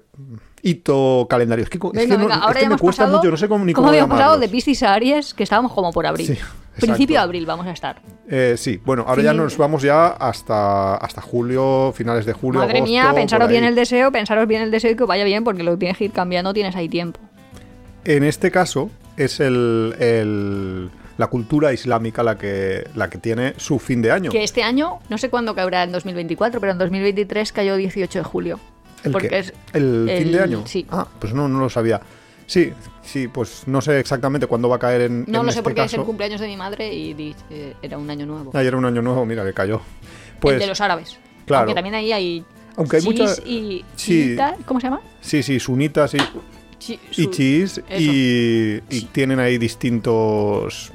hito calendario. Es que, co- es Venga, que no- venga, es ahora que ya me hemos cuesta pasado. mucho, no sé cómo ni ¿Cómo cómo, habíamos pasado de. Piscis a Aries? Que estábamos como por abril. Sí. Principio de abril vamos a estar. Eh, sí, bueno, ahora ya nos vamos ya hasta, hasta julio, finales de julio. Madre agosto, mía, pensaros bien el deseo, pensaros bien el deseo y que vaya bien, porque lo tienes que ir cambiando, tienes ahí tiempo. En este caso es el, el- la cultura islámica la que, la que tiene su fin de año. Que este año, no sé cuándo caerá en 2024, pero en 2023 cayó 18 de julio. ¿El porque qué? es ¿El, fin de año? sí. Ah, pues no, no lo sabía. Sí, sí, pues no sé exactamente cuándo va a caer en, No en lo sé este porque es el caso. cumpleaños de mi madre y eh, era un año nuevo. Ayer era un año nuevo, mira que cayó. Pues el de los árabes. claro. Aunque también ahí hay. Aunque hay chiís mucha- y. sí. ¿Cómo se llama? sí, sí, sunitas y, Chi- y eso. y, y tienen ahí distintos...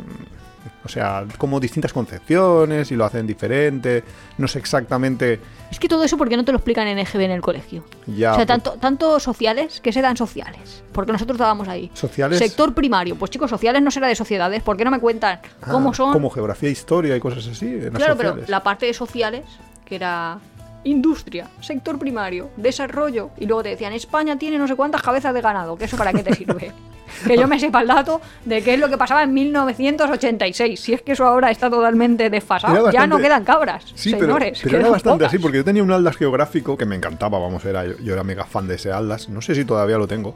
O sea, como distintas concepciones y lo hacen diferente. No sé exactamente... Es que todo eso, ¿por qué no te lo explican en EGB en el colegio? Ya, o sea, pues- tanto, tanto sociales, que se dan sociales? Porque nosotros dábamos ahí. Sociales... Sector primario. Pues chicos, sociales no será de sociedades. ¿Por qué no me cuentan Ah, cómo son? Como geografía, historia y cosas así. en las Claro, pero la parte de sociales, que era industria, sector primario, desarrollo, y luego te decían, España tiene no sé cuántas cabezas de ganado, que eso para qué te sirve. que yo me sepa el dato de qué es lo que pasaba en 1986, si es que eso ahora está totalmente desfasado, ya no quedan cabras, Sí, pero- señores. pero, era bastante pocas. así, porque yo tenía un Atlas geográfico que me encantaba, vamos, era, yo, yo era mega fan de ese Atlas, no sé si todavía lo tengo.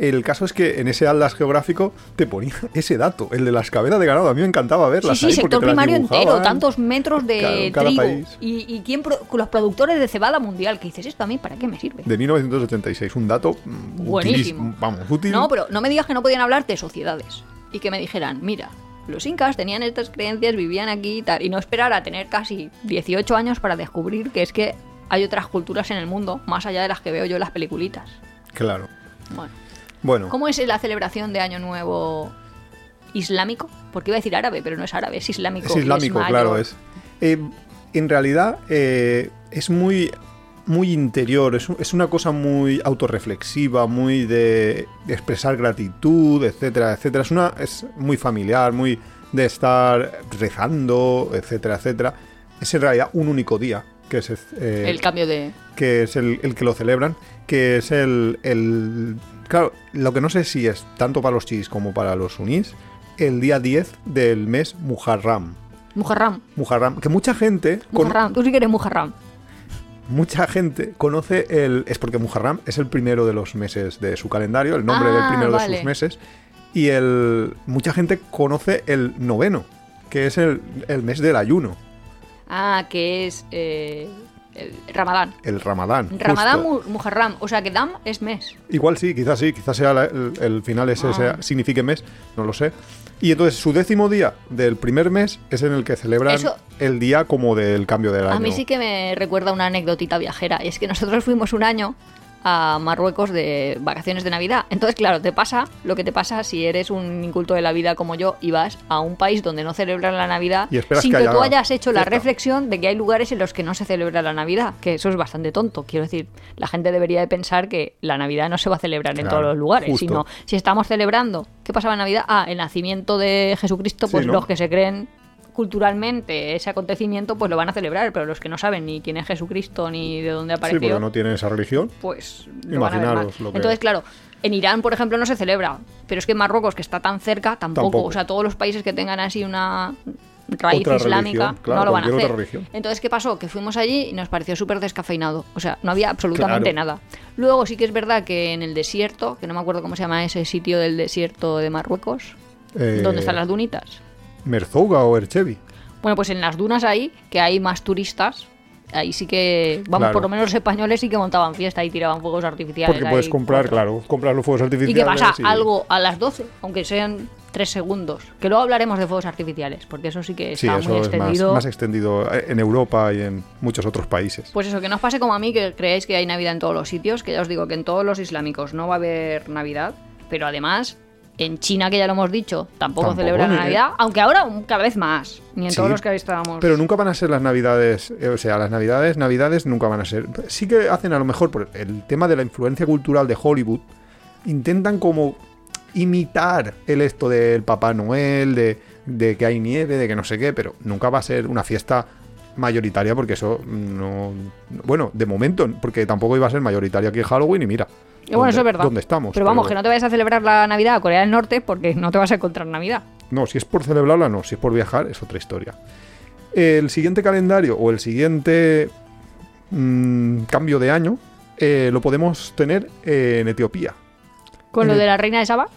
El caso es que en ese Atlas geográfico te ponía ese dato, el de las cabezas de ganado, a mí me encantaba Sí, verlas sí, ahí porque sector primario entero, tantos metros de cada país. Y, y quién pro- los productores de cebada mundial, que dices, esto a mí, ¿para qué me sirve? De 1986, un dato Buenísimo. vamos, útil. No, pero no me digas que no podían hablar de sociedades. Y que me dijeran, mira, los incas tenían estas creencias, vivían aquí y tal. Y no esperar a tener casi 18 años para descubrir que es que hay otras culturas en el mundo, más allá de las que veo yo en las peliculitas. Claro. Bueno, Bueno, ¿cómo es la celebración de Año Nuevo islámico? Porque iba a decir árabe, pero no es árabe, es islámico. es islámico, claro, es. Eh, en realidad eh, es muy, muy interior, es, es una cosa muy autorreflexiva, muy de, de expresar gratitud, etcétera, etcétera. Es, una, es muy familiar, muy de estar rezando, etcétera, etcétera. Es en realidad un único día, que es, eh, El cambio de... que es el, el que lo celebran, que es el, el... Claro, lo que no sé si es tanto para los chiís como para los sunís, el día 10 del mes Muharram. Muharram. Muharram, que mucha gente, con- Muharram. Tú sí que eres Muharram. mucha gente conoce el... Es porque Muharram es el primero de los meses de su calendario, el nombre del Ah, primero de sus meses, y el mucha gente conoce el noveno, que es el, el mes del ayuno, Ah, que es eh, el Ramadán. el Ramadán. Ramadán. Mu- Muharram. O sea que Dam es mes. Igual sí, quizás sí, quizás sea la- el, el final ese Ah. sea- signifique mes, no lo sé. Y entonces su décimo día del primer mes es en el que celebran Eso- el día como del cambio del año. A mí sí que me recuerda una anécdotita viajera. Y es que nosotros fuimos un año a Marruecos de vacaciones de Navidad. Entonces, claro, te pasa lo que te pasa si eres un inculto de la vida como yo y vas a un país donde no celebran la Navidad Y sin que que, haya tú hayas hecho la reflexión de que hay lugares en los que no se celebra la Navidad. Que eso es bastante tonto. Quiero decir, la gente debería de pensar que la Navidad no se va a celebrar en todos los lugares, justo. sino si estamos celebrando, ¿qué pasaba en Navidad? Ah, el nacimiento de Jesucristo, Sí, pues ¿no? los que se creen culturalmente ese acontecimiento pues lo van a celebrar, pero los que no saben ni quién es Jesucristo ni de dónde Sí, apareció, porque no tienen esa religión. pues lo van a ver Imaginaros mal. lo que- Entonces, claro, en Irán, por ejemplo, no se celebra, pero es que en Marruecos, que está tan cerca, tampoco. Tampoco. O sea, todos los países que tengan así una raíz Otra islámica religión, claro, no lo van a hacer. Entonces, ¿qué pasó? Que fuimos allí y nos pareció súper descafeinado. O sea, no había absolutamente Claro. nada. Luego sí que es verdad que en el desierto, que no me acuerdo cómo se llama ese sitio del desierto de Marruecos, Eh, donde están las dunitas. Merzouga o Erchevi. Bueno, pues en las dunas ahí, que hay más turistas, ahí sí que, vamos, Claro. por lo menos los españoles sí que montaban fiesta y tiraban fuegos artificiales. Porque puedes comprar, claro, comprar los fuegos ¿Y artificiales. qué pasa? y- Algo a las 12, aunque sean 3 segundos. Que luego hablaremos de fuegos artificiales, porque eso sí que Sí, está eso muy es más, extendido. más extendido en Europa y en muchos otros países. Pues eso, que no os pase como a mí, que creéis que hay Navidad en todos los sitios, que ya os digo que en todos los islámicos no va a haber Navidad, pero además en China, que ya lo hemos dicho, tampoco, Tampoco, celebran la Navidad, aunque ahora cada vez más, ni en Sí, todos los que estábamos. Pero nunca van a ser las navidades, eh, o sea, las navidades, navidades nunca van a ser. Sí que hacen a lo mejor por el tema de la influencia cultural de Hollywood, intentan como imitar el esto del Papá Noel, de, de que hay nieve, de que no sé qué, pero nunca va a ser una fiesta mayoritaria porque eso no... Bueno, de momento, porque tampoco iba a ser mayoritaria aquí en Halloween y mira. Y bueno, eso es verdad. ¿Dónde estamos? Pero vamos, que no te vayas a celebrar la Navidad a Corea del Norte porque no te vas a encontrar Navidad. No, si es por celebrarla, no. Si es por viajar, es otra historia. El siguiente calendario o el siguiente mm, cambio de año eh, lo podemos tener en Etiopía. Con lo En de la reina de Saba.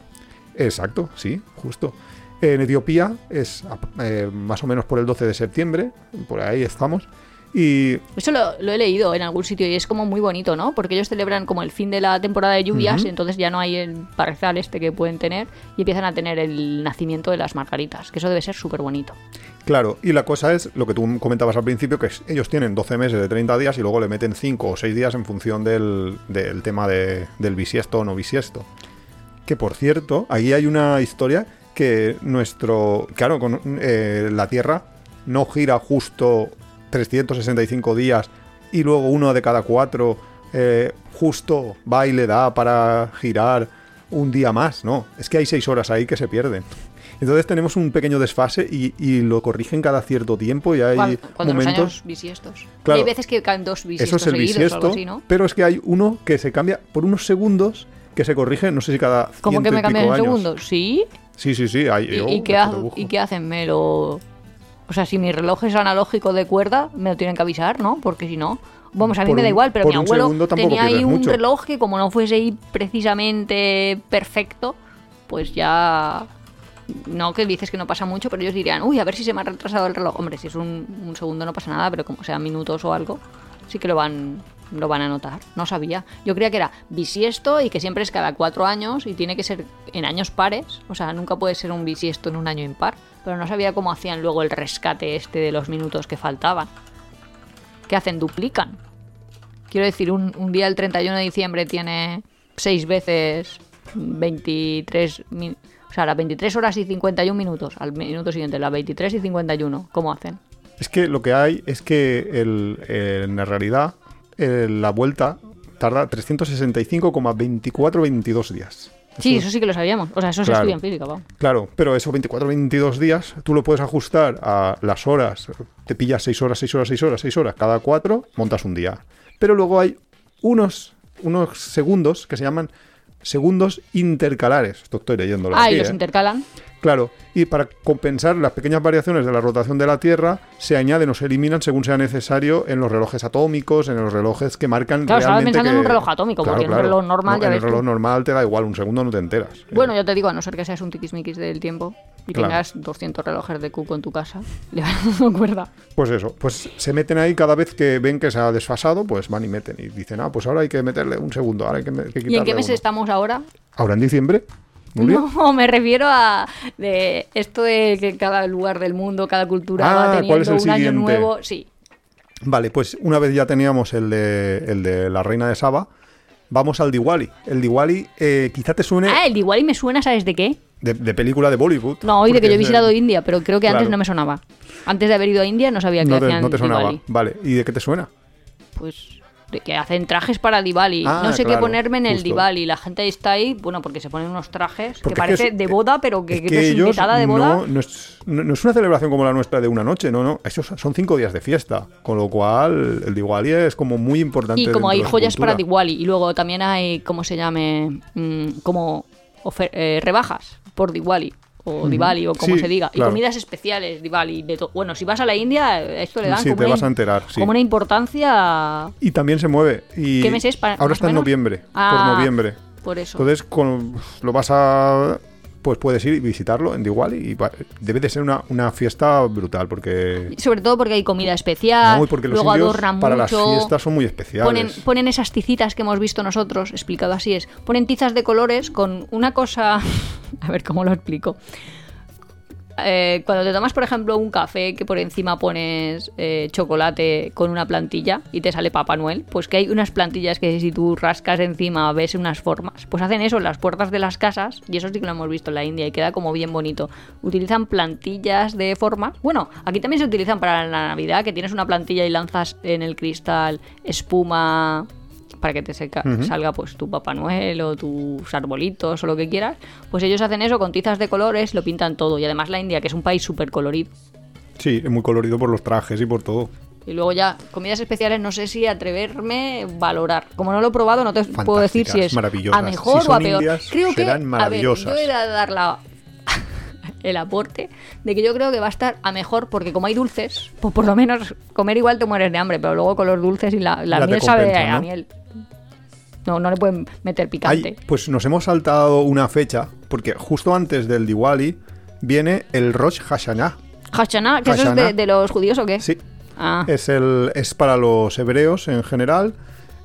Exacto, sí, justo. En Etiopía es eh, más o menos por el 12 de septiembre, por ahí estamos. Y Eso lo, lo he leído en algún sitio y es como muy bonito, ¿no? Porque ellos celebran como el fin de la temporada de lluvias y entonces ya no hay el parezal este que pueden tener y empiezan a tener el nacimiento de las margaritas, que eso debe ser súper bonito. Claro, y la cosa es lo que tú comentabas al principio, que es- ellos tienen 12 meses de 30 días y luego le meten 5 o 6 días en función del, del tema de- del bisiesto o no bisiesto. Que por cierto, ahí hay una historia que nuestro. Claro, con, eh, la Tierra no gira justo 365 días y luego uno de cada cuatro eh, justo va y le da para girar un día más, no. Es que hay 6 horas ahí que se pierden. Entonces tenemos un pequeño desfase y, y lo corrigen cada cierto tiempo y hay Cuando, cuando los momentos... años bisiestos. Claro. Y hay veces que caen dos Eso bisiestos es el seguidos o bisiesto, algo así, ¿no? pero es que hay uno que se cambia por unos segundos que se corrige, no sé si cada ¿Cómo que me cambian años. segundos? ¿Sí? Sí, sí, sí. Hay, ¿Y, oh, y qué, es ha- que dibujo. ¿Y qué hacen? ¿Me lo...? O sea, si mi reloj es analógico de cuerda, me lo tienen que avisar, ¿no? Porque si no... Vamos, a mí Por me da igual, pero mi abuelo tenía ahí un mucho. reloj que como no fuese ahí precisamente perfecto, pues ya... No, que dices que no pasa mucho, pero ellos dirían, uy, a ver si se me ha retrasado el reloj. Hombre, si es un, un segundo no pasa nada, pero como sean minutos o algo, sí que lo van, lo van a notar. No sabía. Yo creía que era bisiesto y que siempre es cada cuatro años y tiene que ser en años pares. O sea, nunca puede ser un bisiesto en un año impar. Pero no sabía cómo hacían luego el rescate este de los minutos que faltaban. ¿Qué hacen? Duplican. Quiero decir, un, día el 31 de diciembre tiene seis veces 23 min- o sea, las 23 horas y 51 minutos. Al minuto siguiente, las 23 y 51. ¿Cómo hacen? Es que lo que hay es que eh, en la realidad eh, la vuelta tarda 365,2422 días. Sí, Eso- eso sí que lo sabíamos. O sea, eso se Claro. estudia en física. Claro, pero esos 24, 22 días tú lo puedes ajustar a las horas. Te pillas 6 horas, 6 horas, 6 horas, 6 horas. Cada 4 montas un día. Pero luego hay unos, unos segundos que se llaman segundos intercalares. Esto estoy leyéndolo. Ah, aquí, y los ¿eh? intercalan. Claro, y para compensar las pequeñas variaciones de la rotación de la Tierra, se añaden o se eliminan según sea necesario en los relojes atómicos, en los relojes que marcan Claro, realmente pensando en un reloj atómico, porque en un reloj normal ya en el ves reloj tú. normal te da igual, un segundo no te enteras. Bueno, Eh, yo te digo, a no ser que seas un tiquismiquis del tiempo y Claro. tengas 200 relojes de cuco en tu casa, le van dando cuerda. Pues eso, pues se meten ahí cada vez que ven que se ha desfasado, pues van y meten y dicen, ah, pues ahora hay que meterle un segundo, ahora hay que, que ¿Y en qué mes uno". estamos ahora? Ahora en diciembre, No, me refiero a de esto de que cada lugar del mundo, cada cultura Ah, va ¿cuál teniendo es el un año nuevo. Sí. Vale, pues una vez ya teníamos el de, el de la reina de Saba, vamos al Diwali. El Diwali eh, quizá te suene Ah, el y me suena, ¿sabes de qué? de, de película de Bollywood. No, hoy de que yo he visitado India, pero creo que antes no me sonaba. Antes de haber ido a India no sabía que No te, hacían no te sonaba. Diwali. Vale, ¿y de qué te suena? Pues de que hacen trajes para Diwali. Ah, no sé qué ponerme en el justo. Diwali. La gente está ahí, bueno, porque se ponen unos trajes Porque que es parece es- de boda, pero que, es que que eres ellos invitada de boda. No, no es, no- no es una celebración como la nuestra de una noche, no, no. Esos son cinco días de fiesta. Con lo cual, el Diwali es como muy importante. Y como hay joyas para. Diwali. Y luego también hay, ¿cómo se llame? Mm, como ofer- eh, rebajas por Diwali. O Diwali, o como Sí, se diga. claro. Y comidas especiales, Diwali. De bueno, si vas a la India, esto le dan Sí, como, te una, vas a enterar, sí. como una importancia. Y también se mueve. Y ¿Qué mes es? Ahora está en noviembre. Ah, por noviembre. Por eso. Entonces, con, lo vas a. Pues puedes ir y visitarlo en Diwali. Y debe de ser una, una fiesta brutal porque. Sobre todo porque hay comida especial. No, porque luego adornan para las fiestas son muy especiales. Ponen, ponen esas ticitas que hemos visto nosotros, explicado así es. Ponen tizas de colores con una cosa. A ver cómo lo explico. Eh, cuando te tomas, por ejemplo, un café que por encima pones eh, chocolate con una plantilla y te sale Papá Noel, pues que hay unas plantillas que si tú rascas encima ves unas formas. Pues hacen eso en las puertas de las casas y eso sí que lo hemos visto en la India y queda como bien bonito. Utilizan plantillas de formas. Bueno, aquí también se utilizan para la Navidad, que tienes una plantilla y lanzas en el cristal espuma para que te seca- salga pues tu Papá Noel o tus arbolitos o lo que quieras, pues ellos hacen eso con tizas de colores, lo pintan todo. Y además la India, que es un país súper colorido. Sí, es muy colorido por los trajes y por todo. Y luego ya, comidas especiales, no sé si atreverme a valorar. Como no lo he probado, no te puedo decir si es a mejor Si o a peor. indias, creo que, serán a ver, yo de dar la, el aporte de que yo creo que va a estar a mejor porque como hay dulces, pues por lo menos comer igual te mueres de hambre, pero luego con los dulces y la, la miel sabe a ¿no? miel. No, no le pueden meter Ay, picante. pues nos hemos saltado una fecha, porque justo antes del Diwali viene el Rosh Hashanah. Hashanah, ¿que eso es de, de los judíos o qué? Sí, Ah, es, el, es para los hebreos en general.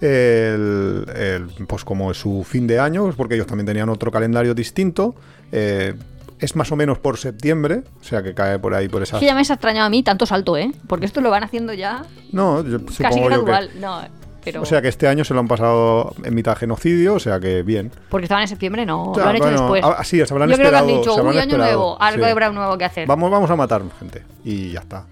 El, el- pues como es su fin de año, porque ellos también tenían otro calendario distinto. eh, es más o menos por septiembre, o sea que cae por ahí por es esas. que ya me has extrañado a mí tanto salto, ¿eh? Porque esto lo van haciendo ya No, yo casi yo que. gradual. No, pero... O sea que este año se lo han pasado en mitad genocidio, o sea que bien. Porque estaban en septiembre, no. O sea, lo han hecho bueno, después. ah, sí, se habrán Yo creo que han esperado- dicho, uy, año esperado, nuevo, algo sí. habrá nuevo que hacer. Vamos, vamos a matar gente. Y ya está.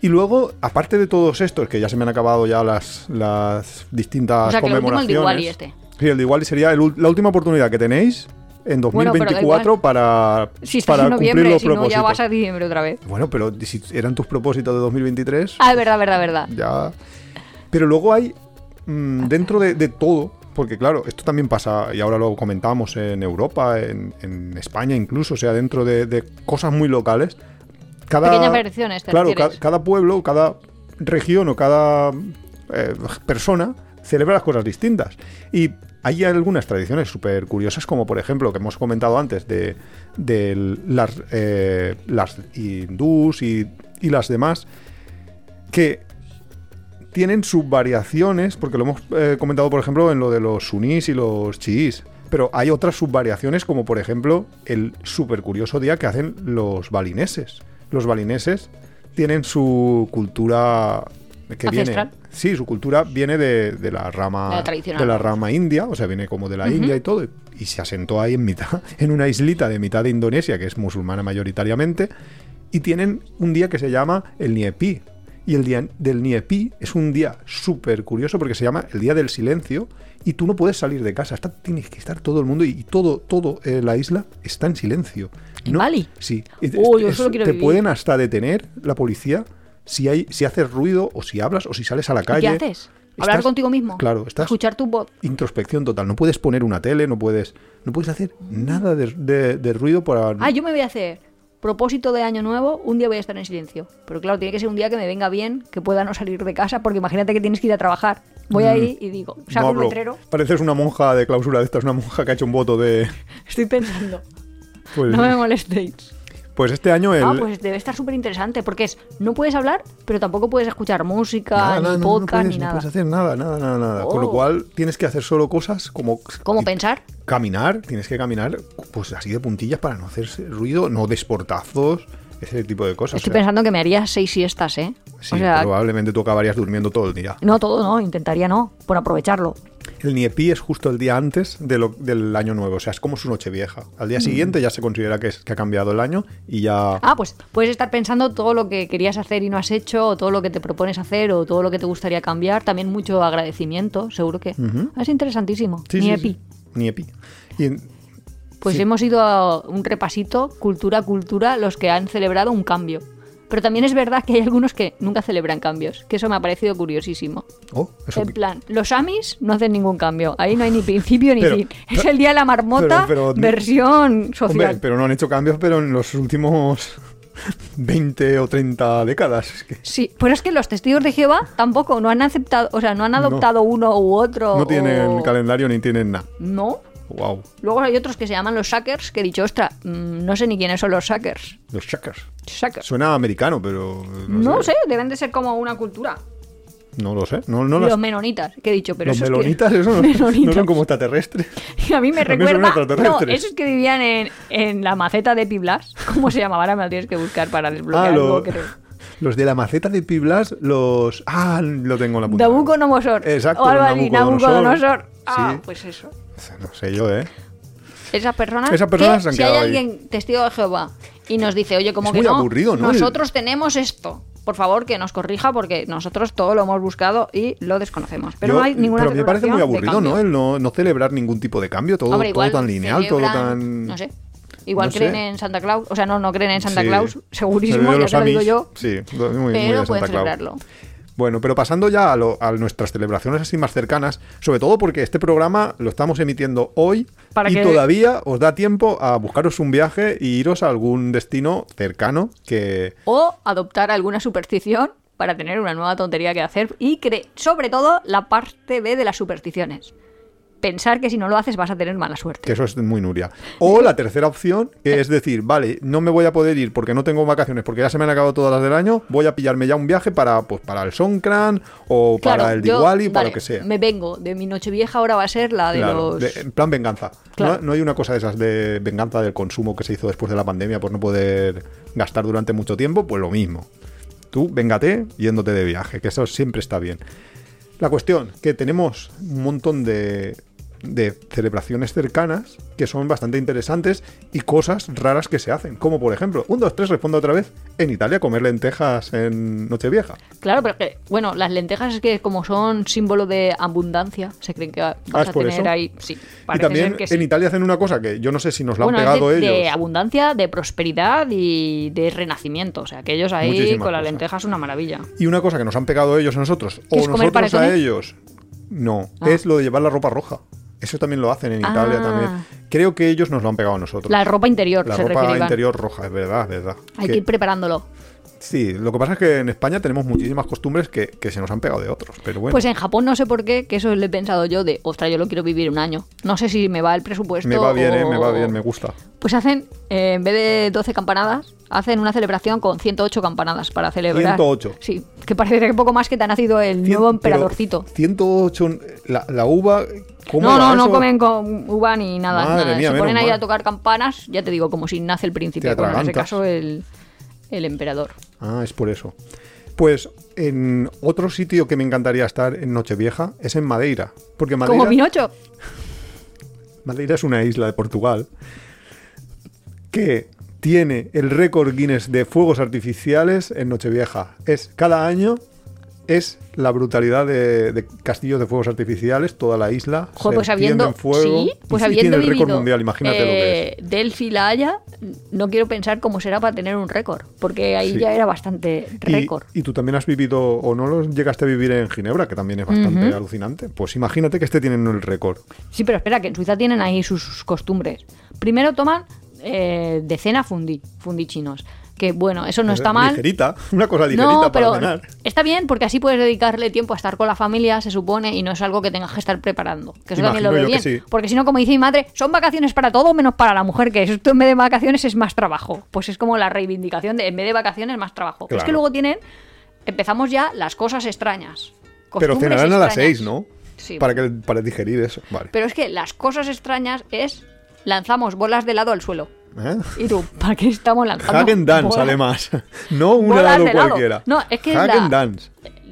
Y luego, aparte de todos estos, que ya se me han acabado ya las, las distintas O sea, que el último el conmemoraciones. Diwali este. Sí, el Diwali sería el la última oportunidad que tenéis en Bueno, pero da 2024 igual. para, Si estás para en cumplir noviembre, los si no, propósitos. ya vas a diciembre otra vez. Bueno, pero si eran tus propósitos de 2023, Ah, es verdad, verdad, verdad. ya. Pero luego hay, mm, dentro de, de todo, porque claro, esto también pasa, y ahora lo comentamos en Europa, en, en España incluso, o sea, dentro de, de cosas muy locales. Cada, Pequeñas variaciones, ¿te Claro, ca- cada pueblo, cada región o cada eh, persona celebra las cosas distintas. Y hay algunas tradiciones súper curiosas, como por ejemplo, que hemos comentado antes, de, de las, eh, las hindús y, y las demás, que tienen subvariaciones, porque lo hemos eh, comentado, por ejemplo, en lo de los sunís y los chiís. Pero hay otras subvariaciones, como por ejemplo el súper curioso día que hacen los balineses. Los balineses tienen su cultura que Ancestral. viene. Sí, su cultura viene de, de la rama De la de rama india, o sea, viene como de la India y todo, y se asentó ahí en mitad, en una islita de mitad de Indonesia, que es musulmana mayoritariamente, y tienen un día que se llama el Niepi. Y el día del Niepi es un día súper curioso porque se llama el día del silencio y tú no puedes salir de casa. Está, tienes que estar todo el mundo y todo, todo eh, la isla está en silencio. ¿En No- Bali? Sí. Es- Oh, yo es- solo quiero te vivir. pueden hasta detener la policía si hay si haces ruido o si hablas o si sales a la ¿Y calle. qué haces? ¿Hablar Estás- contigo mismo? Claro, estás Escuchar tu voz. introspección total. No puedes poner una tele, no puedes, no puedes hacer nada de, de- de ruido para. Ah, yo me voy a hacer propósito de año nuevo, un día voy a estar en silencio. Pero claro, tiene que ser un día que me venga bien, que pueda no salir de casa, porque imagínate que tienes que ir a trabajar. Voy ahí y digo, Mm. No saco un letrero, Pareces una monja de clausura de estas, una monja que ha hecho un voto de. estoy pensando, Pues, no me molestéis. Pues este año el. Ah, pues debe estar súper interesante, porque es, no puedes hablar, pero tampoco puedes escuchar música, Nada, ni nada, no, no podcast, puedes, ni no nada. puedes hacer nada, nada, nada, nada. Con lo Oh. cual tienes que hacer solo cosas como. ¿Cómo pensar? Caminar, tienes que caminar, pues así de puntillas para no hacer ruido, no desportazos, ese tipo de cosas. Estoy o sea, pensando que me haría seis siestas, ¿eh? sí, o sea, probablemente tú acabarías durmiendo todo el día. no todo, no, intentaría no, por aprovecharlo. El Niepi es justo el día antes de lo- del año nuevo, o sea, es como su noche vieja. Al día siguiente ya se considera que, es- que ha cambiado el año y ya... Mm. Ah, pues puedes estar pensando todo lo que querías hacer y no has hecho, o todo lo que te propones hacer, o todo lo que te gustaría cambiar. También mucho agradecimiento, seguro que. Es interesantísimo. Sí, Ni sí, epi. sí. Niepi. Y en- Pues Sí. hemos ido a un repasito, cultura, cultura, los que han celebrado un cambio. Pero también es verdad que hay algunos que nunca celebran cambios, que eso me ha parecido curiosísimo. oh, eso En plan, los Amis no hacen ningún cambio. Ahí no hay ni principio ni Pero- fin. Es el día de la marmota, pero- pero- versión social. Hombre, pero no han hecho cambios, pero en los últimos 20 o 30 décadas. Es que Sí, pero es que los testigos de Jehová tampoco no han aceptado, o sea, no han adoptado uno u otro. no tienen o- calendario ni tienen nada. No. Wow, Luego hay otros que se llaman los Suckers, que he dicho, ostras, mm, no sé ni quiénes son los Suckers. los checkers. Suckers. Suena americano, pero no, No sé, deben de ser como una cultura. No lo sé. No, no los las- menonitas, que he dicho, pero los esos que- melonitas, eso no, son como extraterrestres. Y a mí me mí recuerda. No, esos que vivían en, en la maceta de Piblas. ¿Cómo se llamaba? Ahora me lo tienes que buscar para Ah, desbloquearlo, lo- creo. los de la maceta de Piblas, los. Ah, lo tengo en la punta. Nabucodonosor. Exacto, O algo así, Nabucodonosor. Nabucodonosor. Ah, Sí. pues eso. No sé yo, ¿eh? Esas personas. Esas personas que si hay ahí. alguien testigo de Jehová y nos dice, oye, como Es que muy no, aburrido, ¿no? nosotros tenemos esto. por favor, que nos corrija porque nosotros todo lo hemos buscado y lo desconocemos. Pero Yo- no hay ninguna pero me parece muy aburrido, ¿no? El no, no celebrar ningún tipo de cambio, todo, Hombre, todo tan lineal, todo tan... No sé. Igual No sé. creen en Santa Claus. O sea, no, no creen en Santa Sí. Claus, Se segurísimo, ya te lo digo yo. Sí, muy, pero pueden celebrarlo. Bueno, pero pasando ya a, lo- a nuestras celebraciones así más cercanas, sobre todo porque este programa lo estamos emitiendo hoy Para y que- todavía os da tiempo a buscaros un viaje e iros a algún destino cercano que... O adoptar alguna superstición para tener una nueva tontería que hacer. Y cre- sobre todo la parte B de las supersticiones. Pensar que si no lo haces vas a tener mala suerte. que eso es muy Nuria. O la tercera opción, que es decir, vale, no me voy a poder ir porque no tengo vacaciones, porque ya se me han acabado todas las del año, voy a pillarme ya un viaje para, pues, para el Songkran o para el yo, Diwali, para vale, lo que sea. Me vengo de mi noche vieja, ahora va a ser la de Claro, los. de- en plan venganza. Claro. ¿No, no hay una cosa de esas de venganza del consumo que se hizo después de la pandemia por no poder gastar durante mucho tiempo, pues lo mismo. Tú véngate yéndote de viaje, que eso siempre está bien. La cuestión, que tenemos un montón de, de celebraciones cercanas que son bastante interesantes y cosas raras que se hacen. Como por ejemplo, un, dos, tres, respondo otra vez, en Italia comer lentejas en Nochevieja. Claro, pero que, bueno, las lentejas es que como son símbolo de abundancia, se creen que vas Ah, ¿es a tener eso? ahí. Sí, Y también que sí. en Italia hacen una cosa que yo no sé si nos la Bueno, han es pegado de, ellos. de abundancia, de prosperidad y de renacimiento. O sea, que ellos ahí Muchísimas con la cosas. lenteja es una maravilla. Y una cosa que nos han pegado ellos a nosotros, ¿Qué o nosotros a ellos, no, Ah. es lo de llevar la ropa roja. Eso también lo hacen en Italia Ah. también. Creo que ellos nos lo han pegado a nosotros. La ropa interior, La se ropa refiere Iván. interior roja, es verdad, es verdad. Hay Que- que ir preparándolo. Sí, lo que pasa es que en España tenemos muchísimas costumbres que, que se nos han pegado de otros, pero bueno. Pues en Japón no sé por qué, que eso le he pensado yo de, ostras, yo lo quiero vivir un año. No sé si me va el presupuesto. me va bien, eh, me va bien, me gusta. Pues hacen, eh, en vez de 12 campanadas, hacen una celebración con 108 campanadas para celebrar. 108. Sí, que parece que poco más que te ha nacido el Cien- nuevo emperadorcito. 108, la, la uva, ¿cómo No, no, no comen con uva ni nada. Madre nada. mía, Se ponen ahí mal. a tocar campanas, ya te digo, como si nace el príncipe. Bueno, en ese caso el, el emperador. Ah, es por eso. Pues en otro sitio que me encantaría estar en Nochevieja es en Madeira. Porque Madeira, Como Pinocho. Madeira es una isla de Portugal que tiene el récord Guinness de fuegos artificiales en Nochevieja. Es cada año es la brutalidad de, de castillos de fuegos artificiales, toda la isla. Joder, se pues habiendo, encienden fuego, sí, pues y habiendo tiene el récord mundial, imagínate lo que es. eh, Delphi La Haya, no quiero pensar cómo será para tener un récord, porque ahí Sí. ya era bastante récord. Y, tú también has vivido, o no lo llegaste a vivir en Ginebra, que también es bastante alucinante. Pues imagínate que este tienen el récord. Sí, pero espera, que en Suiza tienen ahí sus costumbres. Primero toman eh, de cena fundi, fundi chinos. Que bueno, eso no está mal. Ligerita, una cosa ligerita No, para pero cenar. está bien porque así puedes dedicarle tiempo a estar con la familia, se supone, y no es algo que tengas que estar preparando. Que eso también lo veo bien. sí. Porque si no, como dice mi madre, son vacaciones para todo menos para la mujer, que esto en vez de vacaciones es más trabajo. Pues es como la reivindicación de en vez de vacaciones más trabajo. Es que luego tienen, empezamos ya las cosas extrañas. Pero cenarán a las extrañas. 6, ¿no? Sí. Para, que, para digerir eso. Vale. Pero es que las cosas extrañas es lanzamos bolas de helado al suelo. ¿Eh? ¿Y tú? ¿Para qué estamos lanzando? Hagen Dance, bolas? además. No un Bolas helado cualquiera. No, es que Hagen la- Dance.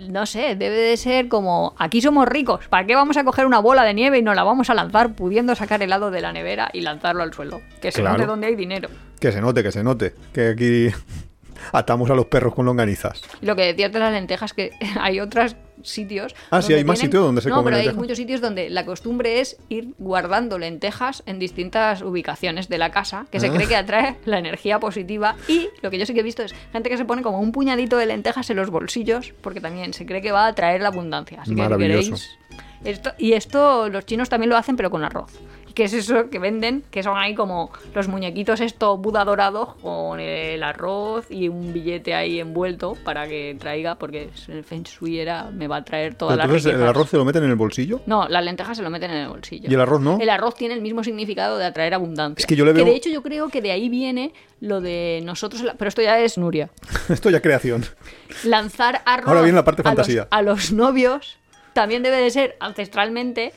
No sé, debe de ser como aquí somos ricos, ¿para qué vamos a coger una bola de nieve y nos la vamos a lanzar pudiendo sacar helado de la nevera y lanzarlo al suelo? Que se Claro. note donde hay dinero. Que se note, que se note. Que aquí atamos a los perros con longanizas. Lo que decías de las lentejas que hay otros sitios. Ah, sí, hay más sitios donde se no, come pero hay muchos sitios donde la costumbre es ir guardando lentejas en distintas ubicaciones de la casa, que se Ah. cree que atrae la energía positiva. Y lo que yo sí que he visto es gente que se pone como un puñadito de lentejas en los bolsillos, porque también se cree que va a atraer la abundancia. Así que si queréis. Esto, y esto los chinos también lo hacen, pero con arroz. Que es eso que venden, que son ahí como los muñequitos esto Buda dorado con el arroz y un billete ahí envuelto para que traiga, porque el Feng Shui era, me va a traer todas las Entonces, ¿el arroz se lo meten en el bolsillo? No, las lentejas se lo meten en el bolsillo. ¿Y el arroz no? El arroz tiene el mismo significado de atraer abundancia. Es que yo le veo- de hecho yo creo que de ahí viene lo de nosotros, pero esto ya es Nuria. Esto ya es creación. Lanzar arroz Ahora viene la parte a los- fantasía. A los, novios también debe de ser ancestralmente,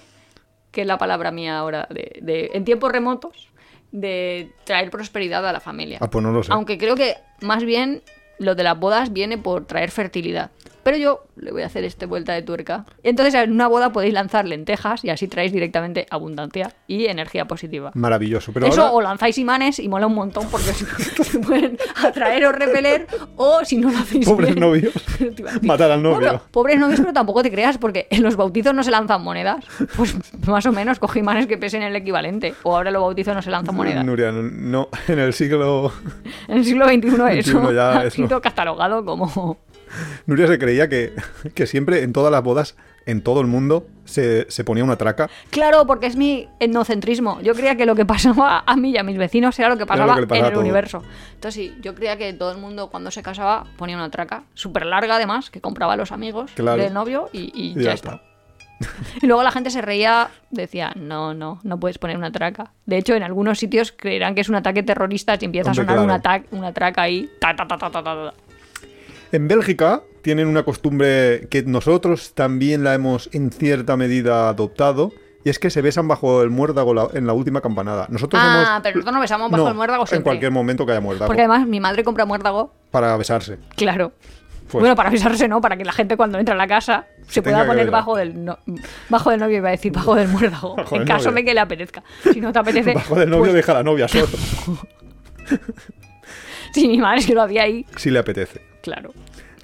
que es la palabra mía ahora, de, de- en tiempos remotos, de traer prosperidad a la familia. Ah, pues no lo sé. Aunque creo que más bien lo de las bodas viene por traer fertilidad. Pero yo le voy a hacer este vuelta de tuerca. Entonces en una boda podéis lanzar lentejas y así traéis directamente abundancia y energía positiva. Maravilloso. Pero Eso ahora- o lanzáis imanes y mola un montón porque se pueden atraer o repeler o si no lo hacéis Pobres bien- novios. Matar al novio. bueno, pobres novios, pero tampoco te creas porque en los bautizos no se lanzan monedas. Pues más o menos coge imanes que pesen el equivalente. O ahora los bautizos no se lanzan monedas. Nuria, no, en el siglo... En el siglo XXI eso XXI ya ha eso. sido catalogado como... Nuria se creía que, que siempre en todas las bodas, en todo el mundo, se, se ponía una traca. Claro, porque es mi etnocentrismo. Yo creía que lo que pasaba a mí y a mis vecinos era lo que lo pasaba que le pasaba en el universo. Entonces sí, yo creía que todo el mundo cuando se casaba ponía una traca súper larga además, que compraba a los amigos Claro. del novio y, y Y ya, está. Y luego la gente se reía, decía, no, no, no puedes poner una traca. De hecho, en algunos sitios creerán que es un ataque terrorista si empieza Hombre, a sonar claro. una, una traca ahí. Ta, ta, ta. En Bélgica tienen una costumbre que nosotros también la hemos en cierta medida adoptado. Y es que se besan bajo el muérdago la- en la última campanada. Nosotros Ah, hemos... pero nosotros nos besamos bajo No, el muérdago En siempre. cualquier momento que haya muérdago. Porque además mi madre compra muérdago, Para besarse. claro. Pues- bueno, para avisarse no, para que la gente cuando entra a la casa se pueda poner bajo del, no- bajo del novio, iba a decir bajo del muérdago, Bajo en del caso novio. de que le apetezca. Si no te apetece, Bajo del novio pues, deja a la novia solo. si mi madre es que lo hacía ahí, si le apetece. Claro.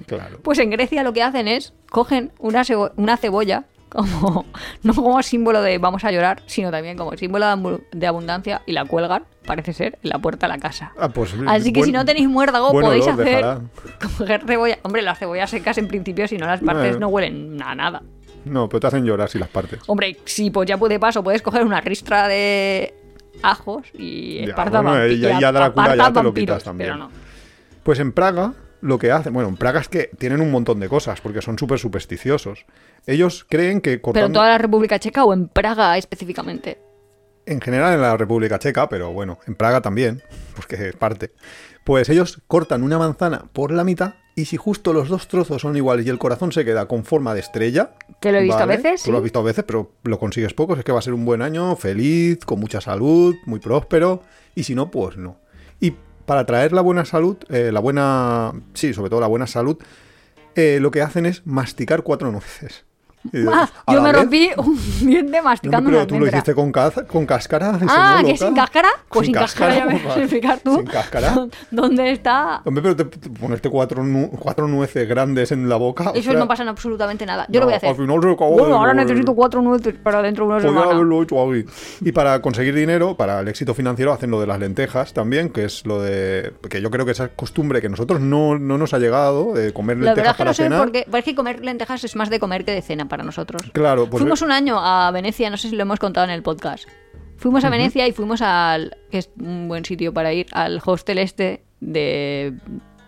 Claro. Pues en Grecia lo que hacen es cogen una, cebo- una cebolla como no como símbolo de vamos a llorar, sino también como símbolo de abu- de abundancia y la cuelgan, parece ser, en la puerta de la casa. Ah, pues, Así que buen- si no tenéis muérdago podéis hacer dejará. coger cebolla. Hombre, las cebollas secas en principio si no las partes no huelen a nada. No, pero te hacen llorar si las partes. Hombre, sí, pues ya puede paso, puedes coger una ristra de ajos y Ya, esparta bueno, vampi- y ya- y ya ya te lo quitas también. No. Pues en Praga lo que hacen, bueno, en Praga es que tienen un montón de cosas porque son súper supersticiosos. Ellos creen que Pero cortando, en toda la República Checa o en Praga específicamente. en general en la República Checa, pero bueno, en Praga también, porque es parte. Pues ellos cortan una manzana por la mitad y si justo los dos trozos son iguales y el corazón se queda con forma de estrella. Que lo he visto a veces, Tú lo has sí. visto a veces, pero lo consigues pocos. Es que va a ser un buen año, feliz, con mucha salud, muy próspero. Y si no, pues no. Y para traer la buena salud, eh, la buena. Sí, sobre todo la buena salud, eh, lo que hacen es masticar cuatro nueces. Ah, ¿a yo me vez? rompí un diente No, masticando pero una tú lo hiciste con, caz- con cáscara. Ah, no, que sin cáscara. Pues sin, cáscara, ya me ¿cómo vas a explicar tú. Sin cáscara. ¿Dónde está? Hombre, pero te, te ponerte cuatro, nu- cuatro nueces grandes en la boca. Eso no pasa en absolutamente nada. Yo No, lo voy a hacer. al final se acabó Bueno, ahora necesito cuatro nueces para dentro de una semana. haberlo hecho ahí. Y para conseguir dinero, para el éxito financiero, hacen lo de las lentejas también, que es lo de. que yo creo que esa costumbre que nosotros no, no nos ha llegado, de comer La verdad lentejas que para no sé cenar. por qué. Es que comer lentejas es más de comer que de cena para nosotros. Claro, pues Fuimos un año a Venecia, no sé si lo hemos contado en el podcast. Fuimos a Venecia y fuimos al. que es un buen sitio para ir, al hostel este de.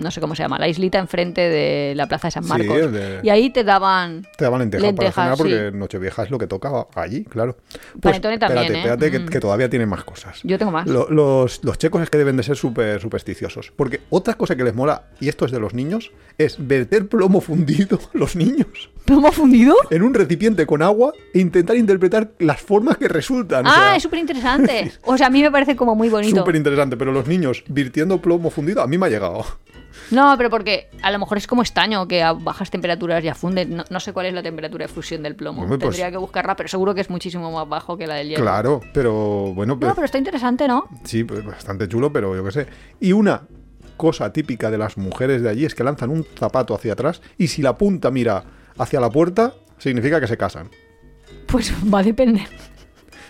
No sé cómo se llama, la islita enfrente de la plaza de San Marcos. de- Y ahí te daban. Te daban lentejas, lentejas, para cenar porque sí. Nochevieja es lo que tocaba allí, claro. Pues, Panetone también, espérate, ¿eh? espérate, que, Mm. que todavía tienen más cosas. Yo tengo más. Lo- los, los checos es que deben de ser súper supersticiosos. Porque otra cosa que les mola, y esto es de los niños, es verter plomo fundido, los niños, ¿Plomo fundido? en un recipiente con agua e intentar interpretar las formas que resultan. O Ah, sea, es súper interesante. O sea, a mí me parece como muy bonito. Súper interesante, pero los niños virtiendo plomo fundido a mí me ha llegado. No, pero porque a lo mejor es como estaño, que a bajas temperaturas ya funde. No, no sé cuál es la temperatura de fusión del plomo. Pues- Tendría que buscarla, pero seguro que es muchísimo más bajo que la del hielo. Claro, pero bueno, No, pues, pero está interesante, ¿no? sí, pues, bastante chulo, pero yo qué sé. Y una cosa típica de las mujeres de allí es que lanzan un zapato hacia atrás y si la punta mira hacia la puerta, significa que se casan. Pues va a depender.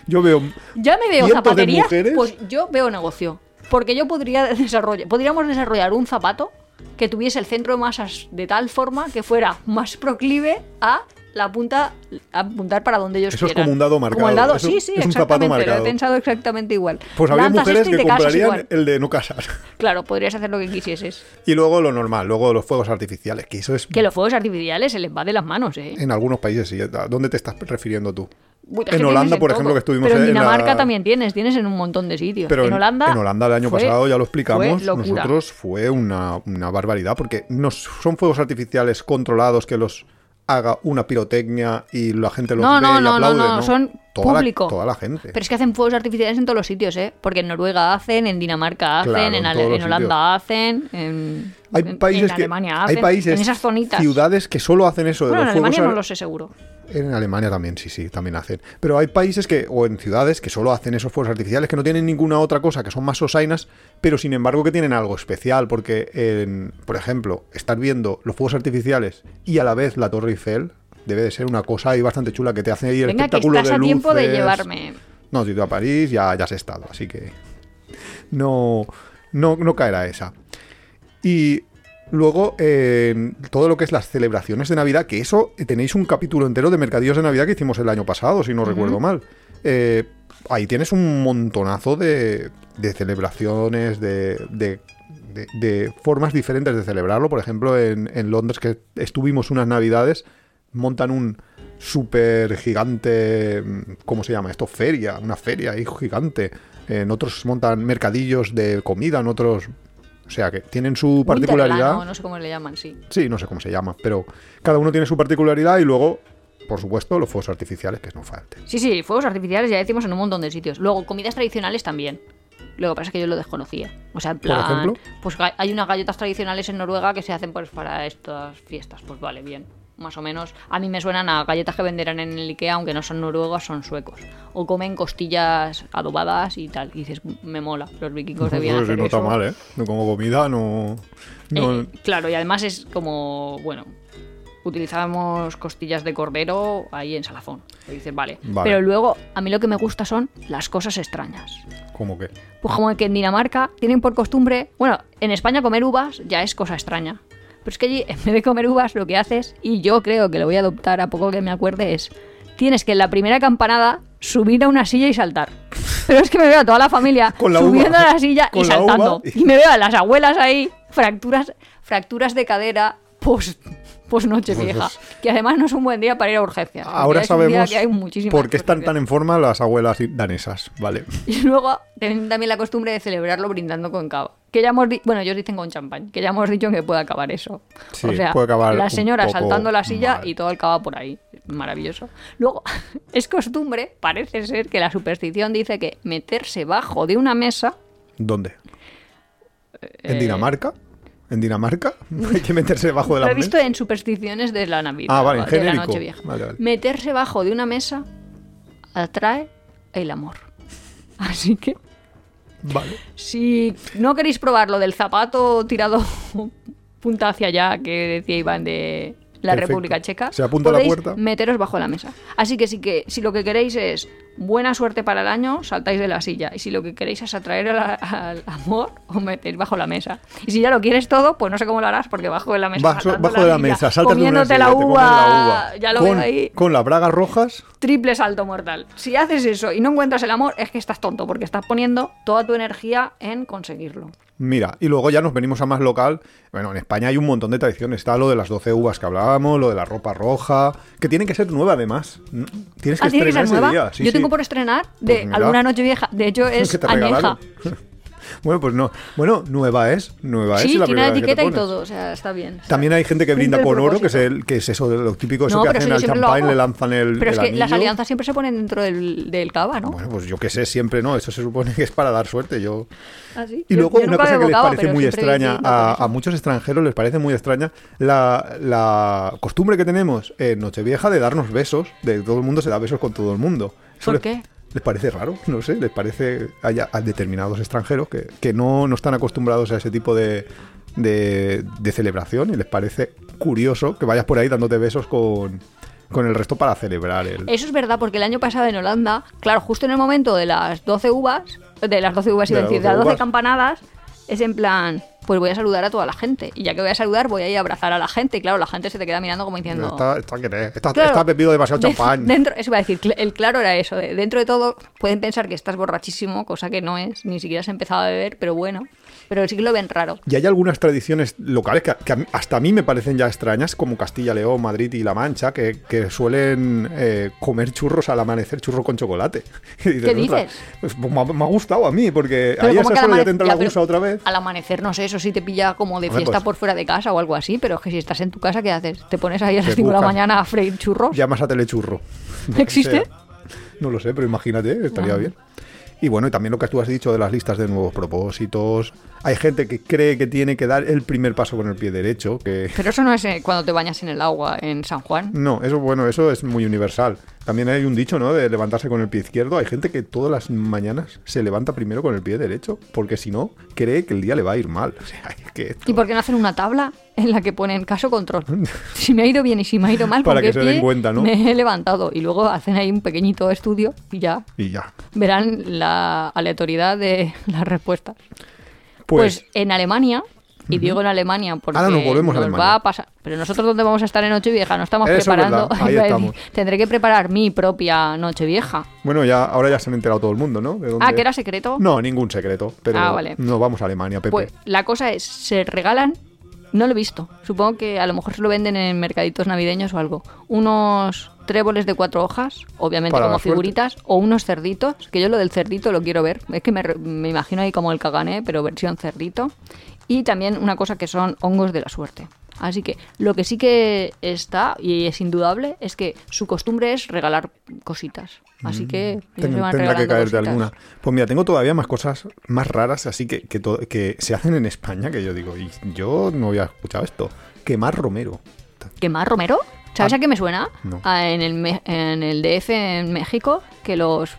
Yo veo Ya me veo zapatería. mujeres. Pues yo veo negocio. Porque yo podría desarrollar, podríamos desarrollar un zapato que tuviese el centro de masas de tal forma que fuera más proclive a la punta, apuntar para donde ellos Eso es como un dado marcado. Como el dado, Eso sí, sí, es un zapato exactamente. Lo marcado. he pensado exactamente igual. Pues Lanzas mujeres esto y que comprarían el de no casar. Claro, podrías hacer lo que quisieses. Y luego lo normal, luego los fuegos artificiales, que eso es Que los fuegos artificiales se les va de las manos, ¿eh? en algunos países. sí. ¿A dónde te estás refiriendo tú? Uy, en Holanda, en por todo. ejemplo, que estuvimos Pero en en la- Dinamarca también tienes, tienes en un montón de sitios. Pero en, Holanda. en Holanda el año fue- pasado ya lo explicamos. fue. Nosotros fue una, una barbaridad porque no son fuegos artificiales controlados que los haga una pirotecnia y la gente los No, ve no, y no, no, aplaude, no, son toda público. La, toda la gente. Pero es que hacen fuegos artificiales en todos los sitios, ¿eh? Porque en Noruega hacen, en Dinamarca hacen, Claro, en, en en Holanda hacen, en, hay en- países en que Alemania hay hacen, países, en esas zonitas. ciudades que solo hacen eso de bueno, en los fuegos Alemania no lo sé seguro. En Alemania también, sí, sí, también hacen. Pero hay países que, o en ciudades que solo hacen esos fuegos artificiales, que no tienen ninguna otra cosa, que son más osainas, pero sin embargo que tienen algo especial, porque, en, por ejemplo, estar viendo los fuegos artificiales y a la vez la Torre Eiffel debe de ser una cosa ahí bastante chula que te hace ahí el Venga, que espectáculo estás de a tiempo de luces. llevarme. No, si tú a París ya, ya has estado, así que no, no, no caerá esa. Y luego, eh, todo lo que es las celebraciones de Navidad, que eso eh, tenéis un capítulo entero de mercadillos de Navidad que hicimos el año pasado, si no recuerdo mal. Eh, ahí tienes un montonazo de, de celebraciones, de, de- de- formas diferentes de celebrarlo. Por ejemplo, en, en Londres, que estuvimos unas Navidades, montan un súper gigante, mm, ¿cómo se llama esto? Feria, una feria ahí gigante. En otros montan mercadillos de comida, en otros... O sea, que tienen su particularidad. No, sé cómo le llaman, sí. Sí, no sé cómo se llama, pero cada uno tiene su particularidad y luego, por supuesto, los fuegos artificiales que no falten. Sí, sí, fuegos artificiales ya decimos en un montón de sitios. Luego, comidas tradicionales también. Lo que pasa es que yo lo desconocía. O sea, en ¿Por plan. ejemplo? Pues hay unas galletas tradicionales en Noruega que se hacen pues para estas fiestas. Pues vale, bien. Más o menos. A mí me suenan a galletas que venderán en el Ikea, aunque no son noruegos, son suecos. O comen costillas adobadas y tal. Y dices, me mola. Los vikingos debían Eso sí, hacer no está eso. mal, ¿eh? No como comida, no... no- Eh, claro, y además es como, bueno, utilizábamos costillas de cordero ahí en Salafón. Y dices, vale. Vale. Pero luego, a mí lo que me gusta son las cosas extrañas. ¿Cómo que? Pues como que en Dinamarca tienen por costumbre, bueno, en España comer uvas ya es cosa extraña. Pero es que allí, en vez de comer uvas, lo que haces, y yo creo que lo voy a adoptar a poco que me acuerde, es, tienes que en la primera campanada subir a una silla y saltar. Pero es que me veo a toda la familia Con la subiendo uva. a la silla y la saltando. uva. Y me veo a las abuelas ahí, fracturas, fracturas de cadera, pues, pues noche vieja. Que además no es un buen día para ir a urgencias. Ahora es sabemos que hay por qué están tan en forma las abuelas danesas, ¿vale? Y luego tienen también la costumbre de celebrarlo brindando con cava. Que ya hemos bueno, ellos dicen con champán, que ya hemos dicho que puede acabar eso. Sí, o sea, puede acabar la señora saltando la silla mal. y todo el cava por ahí. Maravilloso. Luego, es costumbre, parece ser que la superstición dice que meterse bajo de una mesa ¿Dónde? ¿En Eh, Dinamarca? ¿En Dinamarca? Hay que meterse debajo de Lo la he visto mesa. en supersticiones de la Navidad. Ah, vale, en de la genérico. Nochevieja. Vale, vale. Meterse bajo de una mesa atrae el amor. Así que Vale. Si no queréis probar lo del zapato tirado punta hacia allá que decía Iván de la Perfecto. República Checa, Se apunta a la puerta. meteros bajo la mesa. Así que, sí que si lo que queréis es buena suerte para el año, saltáis de la silla. Y si lo que queréis es atraer al, al amor, os metéis bajo la mesa. Y si ya lo quieres todo, pues no sé cómo lo harás, porque bajo de la mesa. Bajo, de la silla, mesa, saltas de una comiéndote silla, la uva, la uva. ya lo con, ahí Con las bragas rojas, triple salto mortal. Si haces eso y no encuentras el amor, es que estás tonto, porque estás poniendo toda tu energía en conseguirlo. Mira, y luego ya nos venimos a más local. Bueno, en España hay un montón de tradiciones. Está lo de las 12 uvas que hablábamos, lo de la ropa roja, que tiene que ser nueva además. Mm, Tienes que Ah, tiene que estrenar ser ese nueva. día. Sí, Yo sí. tengo por estrenar de Pues mira. alguna noche vieja. De hecho, es que te añeja. regalaron. Bueno, pues no. Bueno, nueva es. Nueva es. Sí, y la tiene la etiqueta y todo. O sea, está bien. También hay gente que brinda con oro, que es, el, que es eso de lo típico, eso No, que hacen al champán, le lanzan el. Pero es que las alianzas siempre se ponen dentro del, del cava, ¿no? Bueno, pues yo que sé, siempre no. Eso se supone que es para dar suerte. Yo. Ah, sí. Y luego yo una cosa que les parece muy extraña a, muchos extranjeros les parece muy extraña la, la costumbre que tenemos en Nochevieja de darnos besos, de todo el mundo se da besos con todo el mundo. Eso ¿Por les, qué? Les parece raro, no sé, les parece hay a, determinados extranjeros que, que no, no están acostumbrados a ese tipo de, de, de celebración y les parece curioso que vayas por ahí dándote besos con, con el resto para celebrar el... Eso es verdad, porque el año pasado en Holanda, claro, justo en el momento de las 12 uvas, de las 12 uvas, De a las decir, de 12 las 12 uvas. campanadas, es en plan, pues voy a saludar a toda la gente. Y ya que voy a saludar, voy a ir a abrazar a la gente. Y claro, la gente se te queda mirando como diciendo... Está, está, que- está, Claro, está bebido demasiado de- champán. Dentro, eso iba a decir, el claro era eso. de- dentro de todo, pueden pensar que estás borrachísimo, cosa que no es, ni siquiera has empezado a beber, pero bueno. Pero sí que lo ven raro. Y hay algunas tradiciones locales que, hasta a mí me parecen ya extrañas, como Castilla, León, Madrid y La Mancha, que, que suelen eh, comer churros al amanecer, churro con chocolate. Y dices, ¿Qué "Ostras, dices? pues, me, ha, me ha gustado a mí, porque Pero ahí a esa hora ya te entra ya, la gusa otra vez. Al amanecer, no sé, eso sí te pilla como de fiesta pues- por fuera de casa o algo así, pero es que si estás en tu casa, ¿qué haces? ¿Te pones ahí a las Te 5 de la mañana a freír churros? Llamas a telechurro. ¿Existe? No lo sé, pero imagínate, estaría Ah. bien. Y bueno, y también lo que tú has dicho de las listas de nuevos propósitos. Hay gente que cree que tiene que dar el primer paso con el pie derecho, que Pero eso no es eh, cuando te bañas en el agua en San Juan. No, eso bueno, eso es muy universal. También hay un dicho, ¿no? De levantarse con el pie izquierdo. Hay gente que todas las mañanas se levanta primero con el pie derecho, porque si no, cree que el día le va a ir mal. O sea, es que esto- ¿Y por qué no hacen una tabla en la que ponen caso control? Si me ha ido bien y si me ha ido mal, Para ¿con que se den cuenta, ¿no? me he levantado? Y luego hacen ahí un pequeñito estudio y ya Y ya. verán la aleatoriedad de las respuestas. Pues, Pues, en Alemania, y digo en Alemania porque Ahora nos volvemos a nos va a pasar. Pero nosotros, ¿dónde vamos a estar en Nochevieja? No estamos Eso es preparando. verdad, ahí estamos. Tendré que preparar mi propia Nochevieja. bueno, ya ahora ya se han enterado todo el mundo, ¿no? De dónde- Ah, que era secreto. No, ningún secreto. Pero Ah, vale. no vamos a Alemania, Pepe. Pues la cosa es, se regalan, no lo he visto, supongo que a lo mejor se lo venden en mercaditos navideños o algo, unos tréboles de cuatro hojas, obviamente Para como figuritas, o unos cerditos, que yo lo del cerdito lo quiero ver, es que me, me imagino ahí como el cagané, pero versión cerdito, y también una cosa que son hongos de la suerte. Así que lo que sí que está, y es indudable, es que su costumbre es regalar cositas. Así que Mm. Ten- tendrá que caerte cositas. alguna. Pues mira, tengo todavía más cosas más raras así que, que, se hacen en España que yo digo, y yo no había escuchado esto. Quemar romero. ¿Quemar Romero? ¿Sabes Ah. a qué me suena? No. Ah, en, el, en el DF en México, que los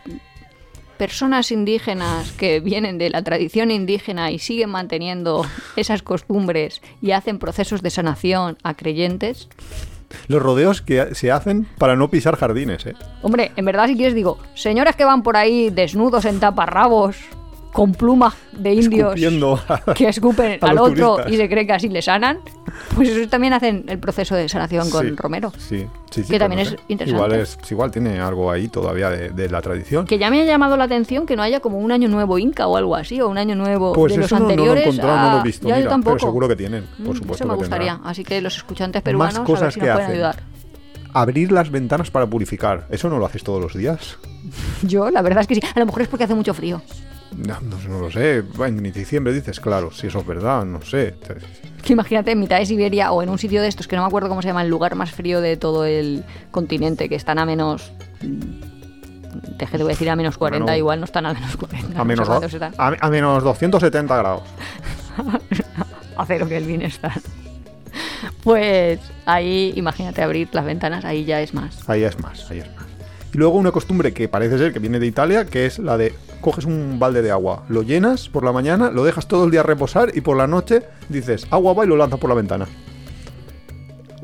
personas indígenas que vienen de la tradición indígena y siguen manteniendo esas costumbres y hacen procesos de sanación a creyentes. Los rodeos que se hacen para no pisar jardines, ¿eh? Hombre, en verdad si quieres digo, señores que van por ahí desnudos en taparrabos, con plumas de indios Escupiendo que escupen a al otro turistas. y se cree que así le sanan, pues eso también hacen el proceso de sanación con Sí, Romero. Sí, sí, sí, Que también es interesante. Igual, es, igual tiene algo ahí todavía de, de la tradición. Que ya me ha llamado la atención que no haya como un año nuevo inca o algo así, o un año nuevo Pues de los eso no, no lo he anteriores. encontrado, no lo a- he visto, ya yo mira, tampoco. pero seguro que tienen, Mm, por supuesto Eso me que gustaría. Así que los escuchantes peruanos a ver cosas si que nos pueden hacen. ayudar. Abrir las ventanas para purificar. ¿Eso no lo haces todos los días? Yo, la verdad es que sí. A lo mejor es porque hace mucho frío. No, no, no lo sé. En diciembre dices, claro, si eso es verdad, no sé. Imagínate en mitad de Siberia o en un sitio de estos que no me acuerdo cómo se llama, el lugar más frío de todo el continente, que están a menos. mm, Te voy a decir a menos 40, Bueno, igual no están a menos 40. no A sé menos, cuántos están. a, a menos 270 grados. a cero que el bienestar. Pues ahí, imagínate abrir las ventanas, ahí ya es más. Ahí es más, ahí es más. Y luego una costumbre que parece ser que viene de Italia, que es la de coges un balde de agua, lo llenas por la mañana, lo dejas todo el día reposar y por la noche dices agua va y lo lanzas por la ventana.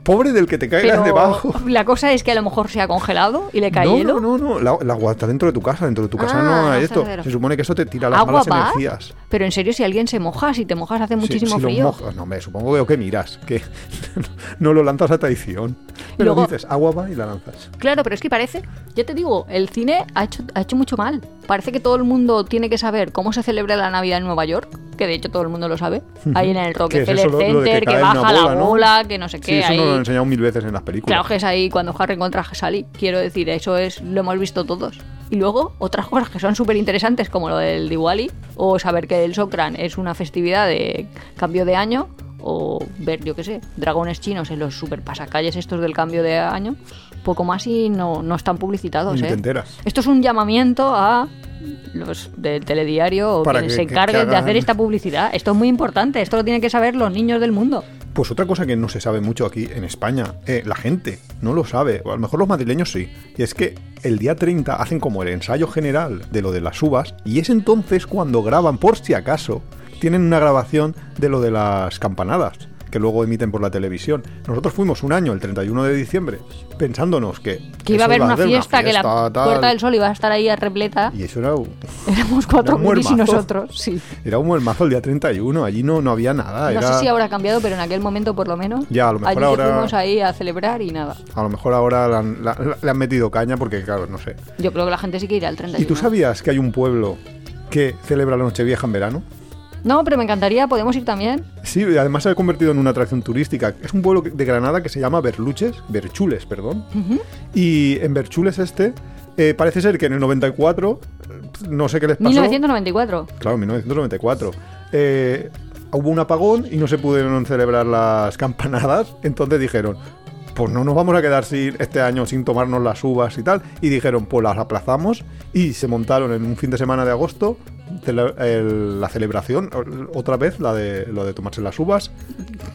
Pobre del que te caigas debajo. la cosa es que a lo mejor se ha congelado y le cae No, hielo. no, no, no, la- el agua está dentro de tu casa, dentro de tu casa Ah, no hay esto. Se supone que eso te tira las ¿Agua malas va? energías. Pero en serio, si alguien se moja, si te mojas hace Sí, muchísimo si frío. mojas- no, me supongo que, que miras, que no lo lanzas a traición. Pero Luego- dices, agua va y la lanzas. Claro, pero es que parece, ya te digo, el cine ha hecho, ha hecho mucho mal. Parece que todo el mundo tiene que saber cómo se celebra la Navidad en Nueva York, que de hecho todo el mundo lo sabe. Ahí en el ¿Qué es Rockefeller eso, que Center, que, baja la bola, que no sé Sí, qué. eso ahí. nos lo han enseñado mil veces en las películas. Claro que es ahí cuando Harry encuentra a Sally. Quiero decir, eso es lo hemos visto todos. Y luego otras cosas que son súper interesantes, como lo del Diwali, o saber que el Sokran es una festividad de cambio de año, o ver, yo qué sé, dragones chinos en los super pasacalles estos del cambio de año. Poco más y no, no están publicitados. Ni ¿eh? enteras. Esto es un llamamiento a los del telediario o Para quienes que- se que- encarguen de hacer esta publicidad. Esto es muy importante, esto lo tienen que saber los niños del mundo. Pues otra cosa que no se sabe mucho aquí en España, eh, la gente no lo sabe, o a lo mejor los madrileños sí, y es que el día 30 hacen como el ensayo general de lo de las uvas, y es entonces cuando graban, por si acaso, tienen una grabación de lo de las campanadas, que luego emiten por la televisión. Nosotros fuimos un año, el 31 de diciembre, pensándonos que... Que iba a haber una fiesta, que la tal, Puerta del Sol iba a estar ahí repleta. Y eso era, un- Éramos cuatro Era un y nosotros, sí. era un muermazo el día 31, allí no, no había nada. No era- sé si ahora ha cambiado, pero en aquel momento por lo menos. Ya, a lo mejor allí ahora- fuimos ahí a celebrar y nada. A lo mejor ahora la han- la- le han metido caña porque, claro, no sé. Yo creo que la gente sí que irá al 31. ¿Y tú sabías que hay un pueblo que celebra la Nochevieja en verano? No, pero me encantaría, podemos ir también. Sí, además se ha convertido en una atracción turística. Es un pueblo de Granada que se llama Berluches, Berchules, perdón. Y en Berchules este, eh, parece ser que en el 94, no sé qué les pasó. 1994. Claro, 1994. Eh, hubo un apagón y no se pudieron celebrar las campanadas. Entonces dijeron, pues no nos vamos a quedar sin, este año sin tomarnos las uvas y tal. Y dijeron, pues las aplazamos y se montaron en un fin de semana de agosto el- la celebración, otra vez la de lo de tomarse las uvas.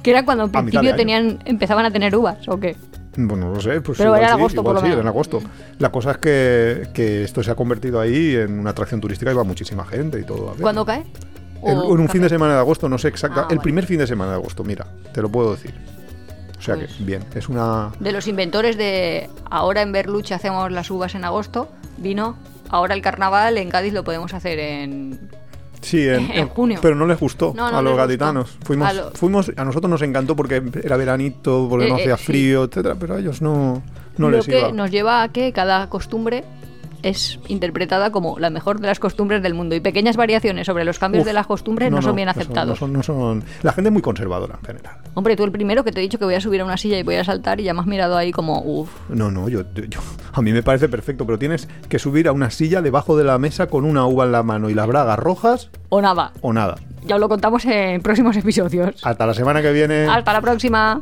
Que era cuando en A mitad de principio tenían, empezaban a tener uvas, ¿o qué? Bueno, no lo sé, pues Pero igual era sí, agosto, igual por lo sí, menos. en agosto. La cosa es que, que esto se ha convertido ahí en una atracción turística y va muchísima gente y todo. ¿Cuándo cae? El- ¿O en un fin de semana de agosto, no sé exacta. Ah, el vale. primer fin de semana de agosto, mira, te lo puedo decir. O sea Pues- que, bien, es una. De los inventores de ahora en Berluche hacemos las uvas en agosto, vino ahora el carnaval en Cádiz lo podemos hacer en... Sí, en, en junio. Pero no les gustó No, no a los gaditanos. Fuimos, A lo- fuimos, a nosotros nos encantó porque era veranito, porque Eh, no eh, hacía sí. frío, etcétera, pero a ellos no, no lo les que iba. nos lleva a que cada costumbre es interpretada como la mejor de las costumbres del mundo y pequeñas variaciones sobre los cambios Uf, de las costumbres no, son bien aceptados. No son, no son- La gente es muy conservadora en general. Hombre, tú el primero que te he dicho que voy a subir a una silla y voy a saltar y ya me has mirado ahí como, uff, No, no, yo, a mí me parece perfecto, pero tienes que subir a una silla debajo de la mesa con una uva en la mano y las bragas rojas o nada. o nada. Ya os lo contamos en próximos episodios. Hasta la semana que viene. Hasta la próxima.